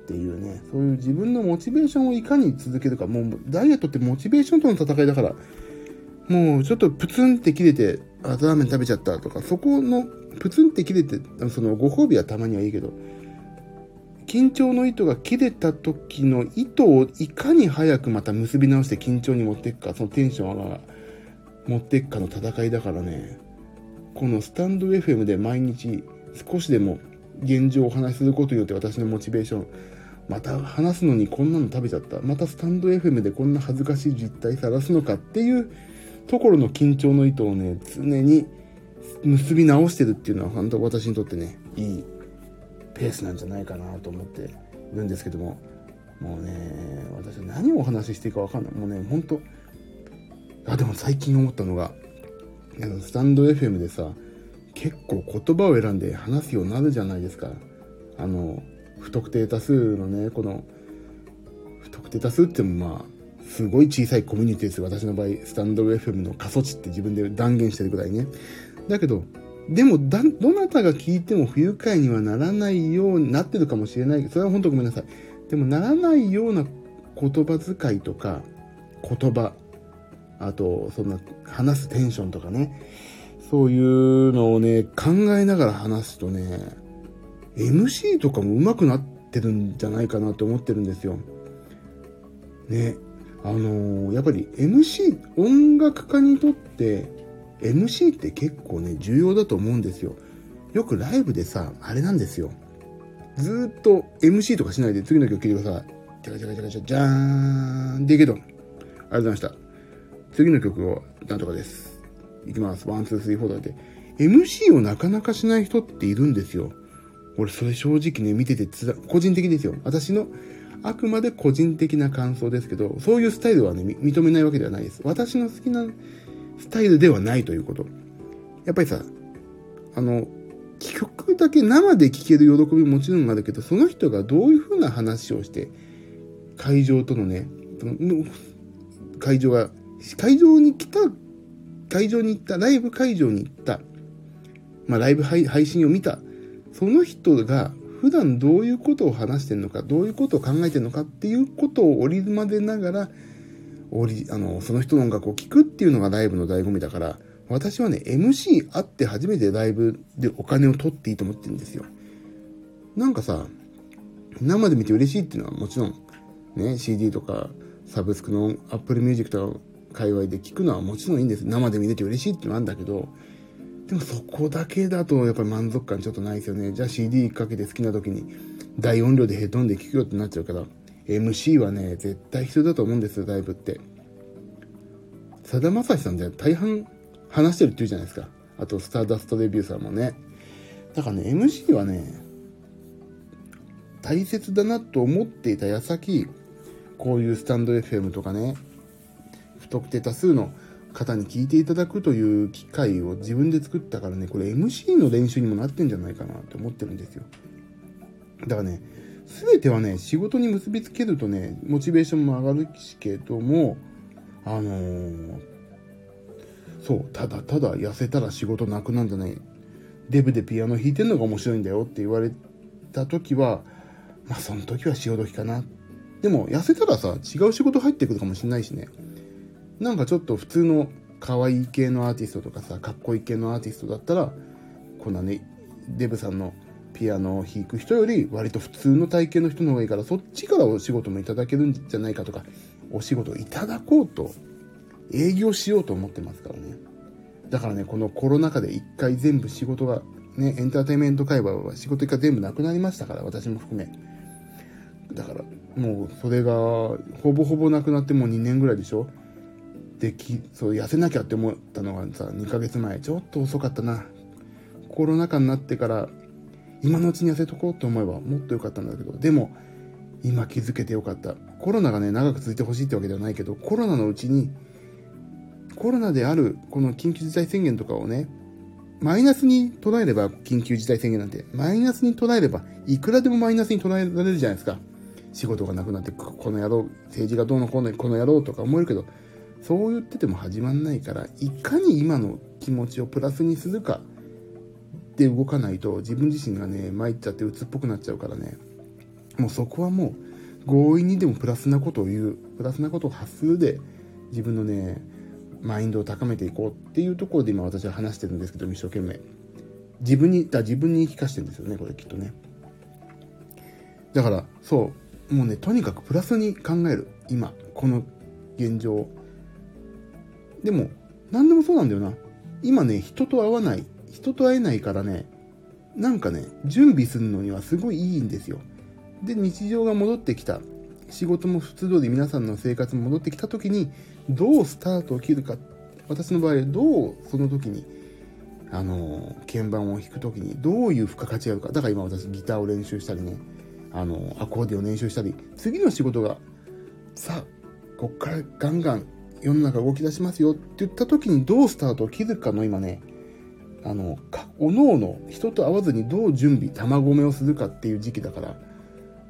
っていうね、そういう自分のモチベーションをいかに続けるか、もうダイエットってモチベーションとの戦いだから、もうちょっとプツンって切れて、あ、ラーメン食べちゃったとか、そこのプツンって切れて、そのご褒美はたまにはいいけど、緊張の糸が切れた時の糸をいかに早くまた結び直して緊張に持っていくか、そのテンションが持っていくかの戦いだからね、このスタンド FM で毎日少しでも現状をお話しすることによって私のモチベーション、また話すのにこんなの食べちゃった。またスタンド FM でこんな恥ずかしい実態さらすのかっていうところの緊張の糸をね、常に結び直してるっていうのは本当私にとってね、いいペースなんじゃないかなと思ってるんですけども、もうね、私何をお話ししていいかわかんない。もうね、ほんと、あ、でも最近思ったのが、スタンド FM でさ、結構言葉を選んで話すようになるじゃないですか。あの、不特定多数のね、この、不特定多数ってもまあ、すごい小さいコミュニティですよ。私の場合、スタンド FM の過疎地って自分で断言してるぐらいね。だけど、でも、どなたが聞いても不愉快にはならないようになってるかもしれないけど、それは本当ごめんなさい。でも、ならないような言葉遣いとか、言葉あと、そんな、話すテンションとかね、そういうのをね、考えながら話すとね、MC とかも上手くなってるんじゃないかなと思ってるんですよ。ね。あのー、やっぱり MC、音楽家にとって MC って結構ね、重要だと思うんですよ。よくライブでさ、あれなんですよ。ずっと MC とかしないで次の曲聴いてください。じゃかじゃかじゃかじゃじゃーん。でけど。ありがとうございました。次の曲を、なんとかです。いきます。 One, two, three, four だって。MC をなかなかしない人っているんですよ。俺、それ正直ね、見ててつら、個人的ですよ。私の、あくまで個人的な感想ですけど、そういうスタイルはね、認めないわけではないです。私の好きなスタイルではないということ。やっぱりさ、あの、曲だけ生で聴ける喜びももちろんあるけど、その人がどういう風な話をして、会場とのね、会場が、会場に来た、会場に行った、ライブ会場に行った、まあライブ配信を見た、その人が普段どういうことを話してるのか、どういうことを考えてるのかっていうことを織り交ぜながら、り、あの、その人の音楽を聴くっていうのがライブの醍醐味だから、私はね、MC あって初めてライブでお金を取っていいと思ってるんですよ。なんかさ、生で見て嬉しいっていうのはもちろん、ね、CD とかサブスクの Apple Music とか界隈で聞くのはもちろんいいんです。生で見れて嬉しいっていうのはあるんだけど、でもそこだけだとやっぱり満足感ちょっとないですよね。じゃあ CD かけて好きな時に大音量でヘッドンで聴くよってなっちゃうから、MC はね、絶対必要だと思うんですよ、ライブって。さだまさしさんって大半話してるって言うじゃないですか。あと、スターダストレビューさんもね。だからね、MC はね、大切だなと思っていた矢先、こういうスタンド FM とかね、不特定多数の方に聞いていただくという機会を自分で作ったからね、これ MC の練習にもなってんじゃないかなって思ってるんですよ。だからね、全てはね、仕事に結びつけるとね、モチベーションも上がるけども、あのー、そう、ただただ痩せたら仕事なくなんじゃない。デブでピアノ弾いてんのが面白いんだよって言われた時は、まあその時は潮時かな。でも痩せたらさ、違う仕事入ってくるかもしれないしね。なんかちょっと普通の可愛い系のアーティストとかさ、かっこいい系のアーティストだったら、こんなね、デブさんのピアノを弾く人より割と普通の体型の人の方がいいからそっちからお仕事もいただけるんじゃないかとかお仕事をいただこうと営業しようと思ってますからね。だからねこのコロナ禍で一回全部仕事がねエンターテインメント界隈は仕事一回全部なくなりましたから私も含めだからもうそれがほぼほぼなくなってもう2年ぐらいでしょ。できそう痩せなきゃって思ったのがさ2ヶ月前ちょっと遅かったなコロナ禍になってから今のうちに痩せとこうと思えばもっと良かったんだけど、でも、今気づけてよかった。コロナがね、長く続いてほしいってわけではないけど、コロナのうちに、コロナである、この緊急事態宣言とかをね、マイナスに捉えれば、緊急事態宣言なんて、マイナスに捉えれば、いくらでもマイナスに捉えられるじゃないですか。仕事がなくなって、この野郎、政治がどうのこうの、この野郎とか思えるけど、そう言ってても始まんないから、いかに今の気持ちをプラスにするか、って動かないと自分自身がね参っちゃって鬱っぽくなっちゃうからね。もうそこはもう強引にでもプラスなことを言う。プラスなことを発するで自分のねマインドを高めていこうっていうところで今私は話してるんですけど一生懸命。自分にだ自分に言い聞かしてるんですよねこれきっとね。だからそう。もうねとにかくプラスに考える。今この現状でも何でもそうなんだよな今ね人と会わない人と会えないからね、なんかね、準備するのにはすごいいいんですよ。で、日常が戻ってきた。仕事も普通通り皆さんの生活も戻ってきた時に、どうスタートを切るか。私の場合、どうその時に、あの、鍵盤を弾く時にどういう付加価値があるか。だから今私ギターを練習したりね、あの、アコーディオ練習したり、次の仕事が、さあ、こっからガンガン世の中動き出しますよって言った時にどうスタートを切るかの今ね、あの、おのおの人と会わずにどう準備、卵めをするかっていう時期だから、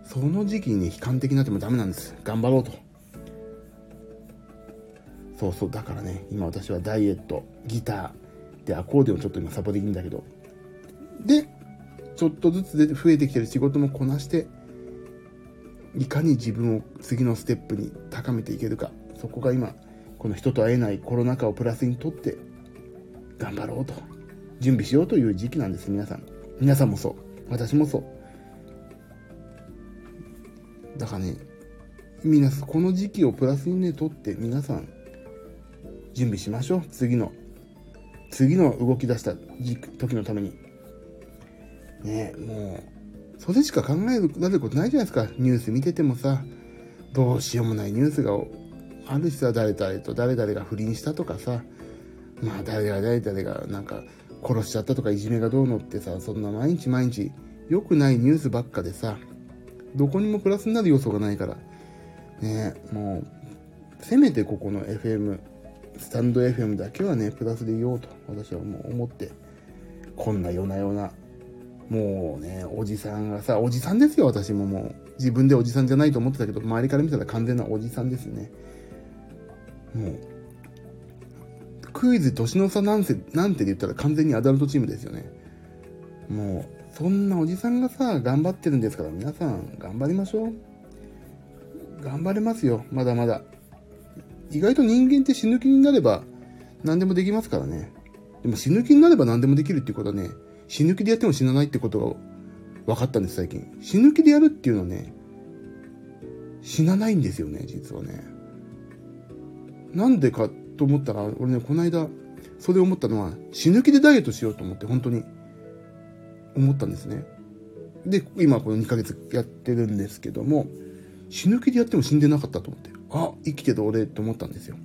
その時期にね、悲観的になってもダメなんです。頑張ろうと。そうそう、だからね、今私はダイエット、ギター、で、アコーディオンちょっと今サポできるんだけど、で、ちょっとずつで増えてきてる仕事もこなして、いかに自分を次のステップに高めていけるか、そこが今、この人と会えないコロナ禍をプラスにとって頑張ろうと。準備しようという時期なんです皆さん。皆さんもそう。私もそう。だからね皆さんこの時期をプラスにねとって皆さん準備しましょう。次の次の動き出した時のために。ねもうそれしか考えられることないじゃないですか。ニュース見ててもさどうしようもないニュースがあるしさ誰々と誰々が不倫したとかさまあ誰々誰々がなんか殺しちゃったとかいじめがどうのってさそんな毎日毎日良くないニュースばっかでさどこにもプラスになる要素がないから。ねもうせめてここの FM スタンド FM だけはねプラスでいようと私はもう思ってこんな夜な夜なもうねおじさんがさおじさんですよ私ももう。自分でおじさんじゃないと思ってたけど周りから見たら完全なおじさんですね。もうクイズ年の差なんてなんて言ったら完全にアダルトチームですよねもうそんなおじさんがさ頑張ってるんですから皆さん頑張りましょう頑張れますよまだまだ意外と人間って死ぬ気になれば何でもできますからね。でも死ぬ気になれば何でもできるっていうことはね、死ぬ気でやっても死なないってことが分かったんです、最近。死ぬ気でやるっていうのはね、死なないんですよね、実はね。なんでかと思ったら、俺ね、この間、それ思ったのは、死ぬ気でダイエットしようと思って、本当に、思ったんですね。で、今この2ヶ月やってるんですけども、死ぬ気でやっても死んでなかったと思って。あ、生きてる俺って思ったんですよ。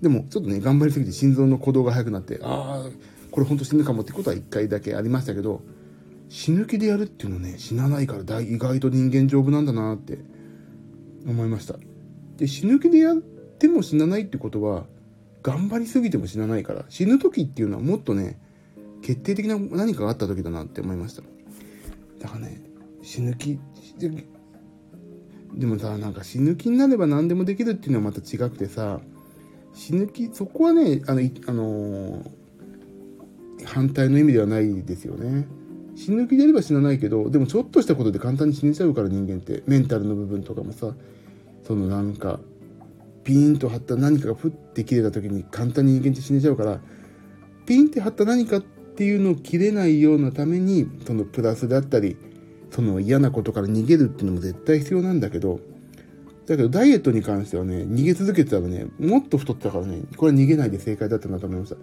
でも、ちょっとね、頑張りすぎて心臓の鼓動が速くなって、ああ、これほんと死ぬかもってことは一回だけありましたけど、死ぬ気でやるっていうのね、死なないから意外と人間丈夫なんだなって思いました。で、死ぬ気でやっても死なないってことは、頑張りすぎても死なないから、死ぬ時っていうのはもっとね、決定的な何かがあった時だなって思いました。だからね、死ぬ気、でもさ、なんか死ぬ気になれば何でもできるっていうのはまた違くてさ、死ぬ気、そこはね、あの、あのー、反対の意味ではないですよね。死ぬ気であれば死なないけど、でもちょっとしたことで簡単に死ねちゃうから人間って、メンタルの部分とかもさ、そのなんか、ピーンと張った何かがふって切れた時に簡単に人間って死ねちゃうから、ピンって張った何かっていうのを切れないようなために、そのプラスだったり、その嫌なことから逃げるっていうのも絶対必要なんだけど、だけどダイエットに関してはね、逃げ続けてたらね、もっと太ってたからね、これ逃げないで正解だったなと思いました。い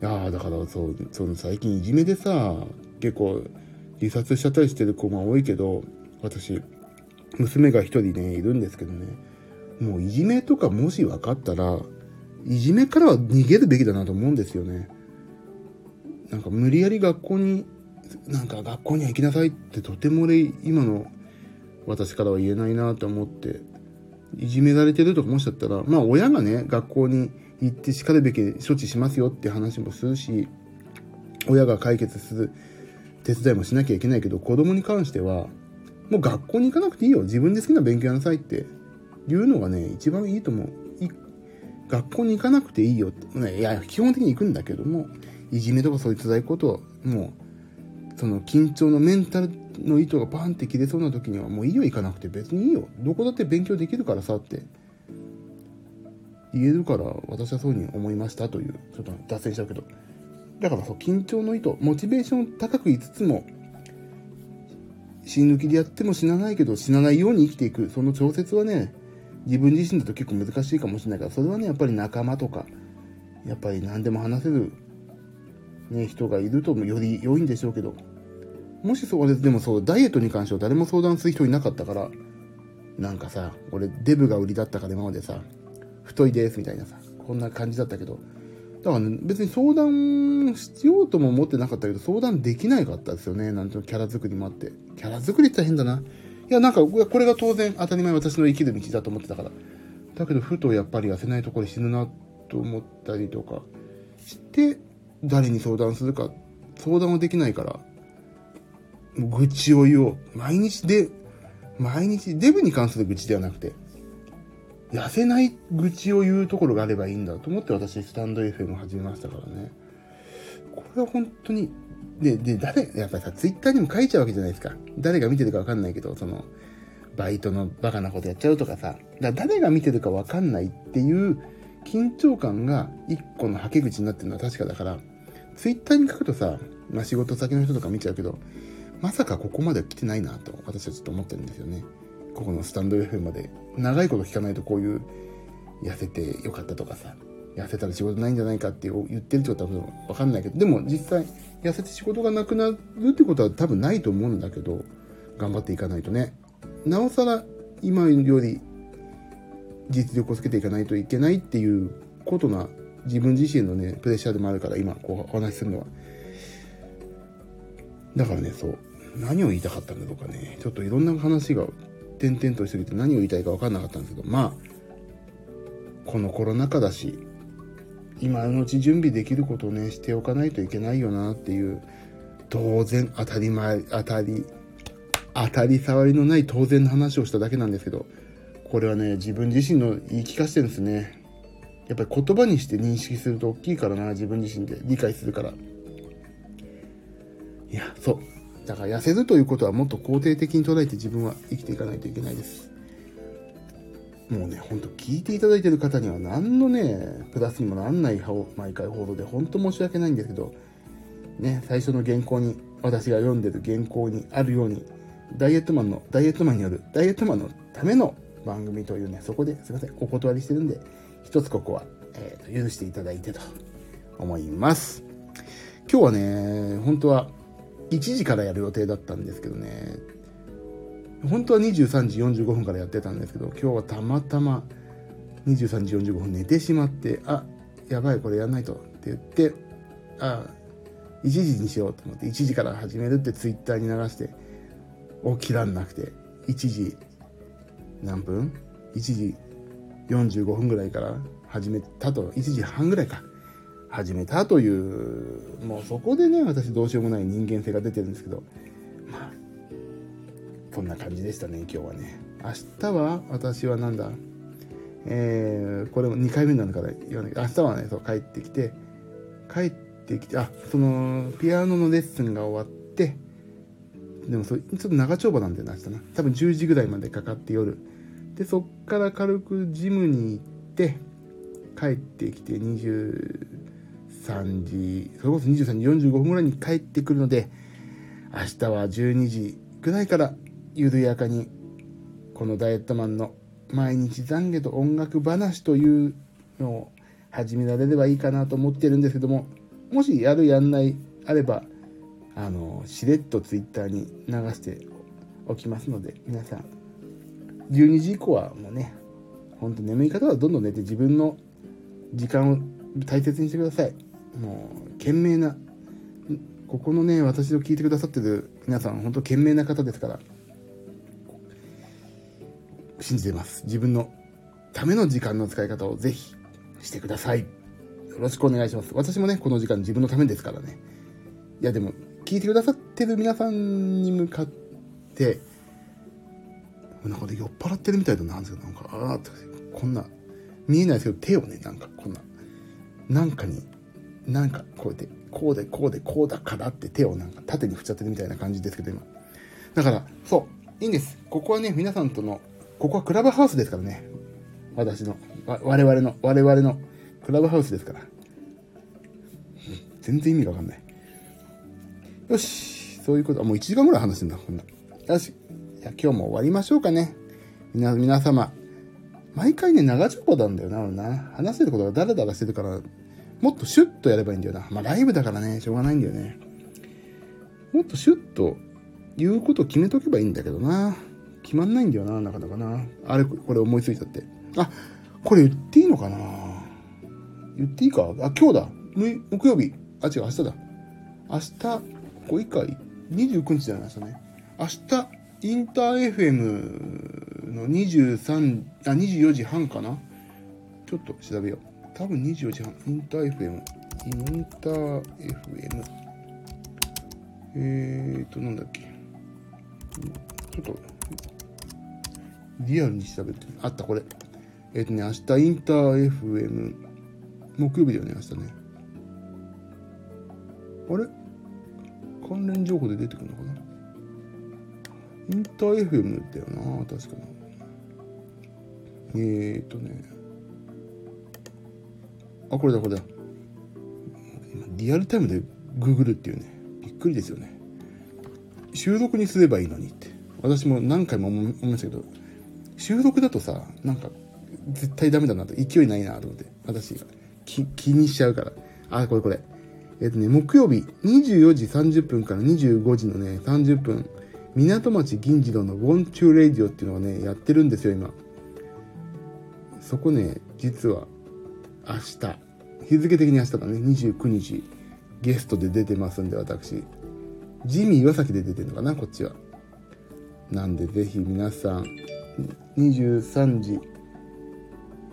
やだからそう、その最近いじめでさ、結構自殺しちゃったりしてる子が多いけど、私、娘が一人ね、いるんですけどね、もういじめとかもし分かったら、いじめからは逃げるべきだなと思うんですよね。なんか無理やり学校になんか学校には行きなさいってとても俺今の私からは言えないなと思っていじめられてるとかもしだったらまあ親がね学校に行ってしかるべき処置しますよって話もするし親が解決する手伝いもしなきゃいけないけど子供に関してはもう学校に行かなくていいよ自分で好きな勉強やなさいっていうのがね一番いいと思う。学校に行かなくていいよって、ね、いや基本的に行くんだけどもいじめとかそういう辛いことをもうその緊張のメンタルの糸がバンって切れそうな時にはもういいよ行かなくて別にいいよ。どこだって勉強できるからさって。言えるから私はそうに思いましたというちょっと脱線しちゃうけど。だからそう緊張の糸モチベーション高くいつつも死ぬ気でやっても死なないけど死なないように生きていく。その調節はね自分自身だと結構難しいかもしれないからそれはねやっぱり仲間とかやっぱり何でも話せるね、人がいるとより良いんでしょうけど、もしそれです、でもそう、ダイエットに関しては誰も相談する人いなかったから、なんかさ、俺デブが売りだったから今までさ、太いですみたいなさ、こんな感じだったけど、だからね、別に相談しようとも思ってなかったけど、相談できないかったですよね。なんて、キャラ作りもあって。キャラ作りって変だな。や、なんか、これが当然当たり前私の生きる道だと思ってたから。だけど、ふとやっぱり痩せないところで死ぬなと思ったりとかして、誰に相談するか、相談はできないから、愚痴を言おう。毎日で、毎日、デブに関する愚痴ではなくて、痩せない愚痴を言うところがあればいいんだと思って私、スタンド FM を始めましたからね。これは本当に、で、で、誰、やっぱりさ、ツイッターにも書いちゃうわけじゃないですか。誰が見てるかわかんないけど、その、バイトのバカなことやっちゃうとかさ、だ誰が見てるかわかんないっていう緊張感が一個のはけ口になってるのは確かだから、ツイッターに書くとさ、まあ仕事先の人とか見ちゃうけど、まさかここまで来てないなと私はちょっと思ってるんですよね。ここのスタンド FM まで長いこと聞かないとこういう痩せてよかったとかさ、痩せたら仕事ないんじゃないかって言ってるってことはわかんないけど、でも実際痩せて仕事がなくなるってことは多分ないと思うんだけど、頑張っていかないとね。なおさら今より実力をつけていかないといけないっていうことな自分自身のね、プレッシャーでもあるから今こうお話しするのは。だからね、そう。何を言いたかったんだろうかね。ちょっといろんな話が点々としすぎて何を言いたいか分かんなかったんですけど、まあ、このコロナ禍だし、今のうち準備できることをね、しておかないといけないよなっていう、当然当たり前、当たり、当たり障りのない当然の話をしただけなんですけど、これはね、自分自身の言い聞かせてるんですね。やっぱり言葉にして認識すると大きいからな、自分自身で理解するから。いや、そう。だから痩せるということはもっと肯定的に捉えて自分は生きていかないといけないです。もうね、ほんと聞いていただいてる方には何のね、プラスにもなんない毎回報道で本当申し訳ないんですけど、ね、最初の原稿に、私が読んでる原稿にあるように、ダイエットマンの、ダイエットマンによる、ダイエットマンのための番組というね、そこですいません、お断りしてるんで、一つここは、えー、と許していただいてと思います。今日はね、本当は1時からやる予定だったんですけどね、本当は23時45分からやってたんですけど、今日はたまたま23時45分寝てしまって、あ、やばい、これやんないとって言って、あ、1時にしようと思って、1時から始めるってツイッターに流して、起きらんなくて、1時何分 ?1 時45分ぐらいから始めたと、1時半ぐらいか。始めたという、もうそこでね、私どうしようもない人間性が出てるんですけど、そんな感じでしたね、今日はね。明日は、私はなんだ、えー、これも2回目なのから言わないけど、明日はね、そう、帰ってきて、帰ってきて、あ、その、ピアノのレッスンが終わって、でもそ、ちょっと長丁場なんだよな、明日な。多分10時ぐらいまでかかって夜。で、そっから軽くジムに行って、帰ってきて23時、それこそ23時45分ぐらいに帰ってくるので、明日は12時ぐらいから緩やかに、このダイエットマンの毎日懺悔と音楽話というのを始められればいいかなと思ってるんですけども、もしやるやんないあれば、あの、しれっとツイッターに流しておきますので、皆さん、12時以降はもうね、ほんと眠い方はどんどん寝て自分の時間を大切にしてください。もう、懸命な、ここのね、私を聞いてくださってる皆さん、本当懸命な方ですから、信じてます。自分のための時間の使い方をぜひしてください。よろしくお願いします。私もね、この時間自分のためですからね。いや、でも、聞いてくださってる皆さんに向かって、なんかで酔っ払ってるみたいだな、んですけど、なんか、ああ、こんな、見えないですけど、手をね、なんかこんな、なんかに、なんかこうやって、こうで、こうで、こうだからって手をなんか縦に振っちゃってるみたいな感じですけど、今。だから、そう、いいんです。ここはね、皆さんとの、ここはクラブハウスですからね。私の、我々の、我々のクラブハウスですから。全然意味がわかんない。よし、そういうこと、もう1時間ぐらい話してんだ、こんな。よし、じゃあ今日も終わりましょうかね。みな、皆様、毎回ね、長丁場なんだよな、俺な。話してることがダラダラしてるから、もっとシュッとやればいいんだよな。まあ、ライブだからね、しょうがないんだよね。もっとシュッと言うことを決めとけばいいんだけどな。決まんないんだよな、なかなかな。あれ、これ思いついちゃって。あ、これ言っていいのかな言っていいか？あ、今日だ。木曜日。あ、違う、明日だ。明日、これ以回、29日じゃないですかね。明日、インター FM の23、あ、24時半かなちょっと調べよう。多分24時半。インター FM。インター FM。えーと、なんだっけ。ちょっと、リアルに調べて。あった、これ。えっ、ー、とね、明日インター FM。木曜日だよね、明日ね。あれ？関連情報で出てくるのかな？インター FM だよな確かなえー、っとね。あこれだこれだ。リアルタイムでググるっていうね。びっくりですよね。収録にすればいいのにって。私も何回も思いましたけど。収録だとさなんか絶対ダメだなと勢いないなと思って私気にしちゃうから。あこれこれ。えっとね木曜日24時30分から25時のね30分港町銀次郎のウォンチューレイディオっていうのをねやってるんですよ今。そこね実は明日日付的に明日だね29日ゲストで出てますんで私。ジミー岩崎で出てるのかなこっちは。なんでぜひ皆さん23時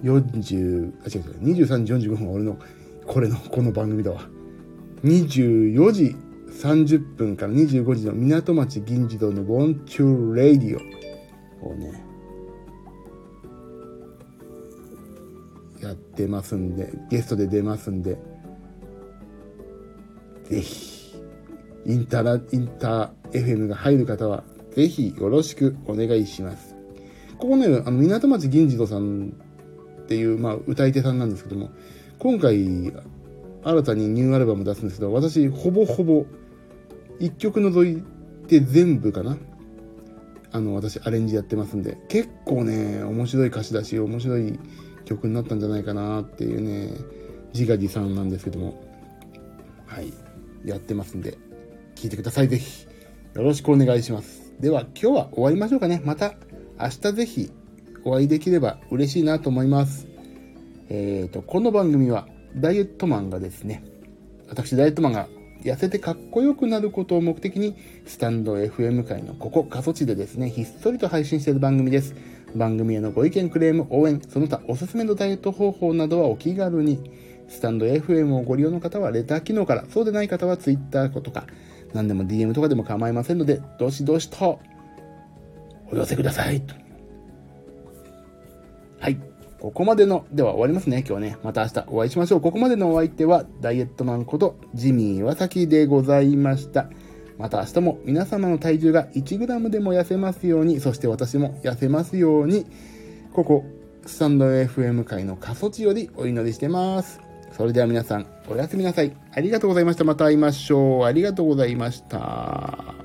40あ違う違う23時45分俺のこれのこの番組だわ。24時30分から25時の港町銀次郎のウォンチューレイディオをねやってますんでゲストで出ますんでぜひインターインター FM が入る方はぜひよろしくお願いします。ここねあの港町銀次郎さんっていう、まあ、歌い手さんなんですけども今回新たにニューアルバム出すんですけど、私、ほぼほぼ、一曲除いて全部かなあの、私、アレンジやってますんで、結構ね、面白い歌詞だし、面白い曲になったんじゃないかなっていうね、自画自賛なんですけども、はい、やってますんで、聴いてください、ぜひ。よろしくお願いします。では、今日は終わりましょうかね。また、明日ぜひ、お会いできれば嬉しいなと思います。えっ、ー、と、この番組は、ダイエットマンがですね、私ダイエットマンが痩せてかっこよくなることを目的に、スタンド FM 界のここ、過疎地でですね、ひっそりと配信している番組です。番組へのご意見、クレーム、応援、その他おすすめのダイエット方法などはお気軽に、スタンド FM をご利用の方はレター機能から、そうでない方は Twitter とか、何でも DM とかでも構いませんので、どしどしとお寄せください。はい。ここまでの、では終わりますね、今日はね。また明日お会いしましょう。ここまでのお相手は、ダイエットマンことジミー岩崎でございました。また明日も皆様の体重が 1g でも痩せますように、そして私も痩せますように、ここ、スタンド FM 界の過疎地よりお祈りしてます。それでは皆さん、おやすみなさい。ありがとうございました。また会いましょう。ありがとうございました。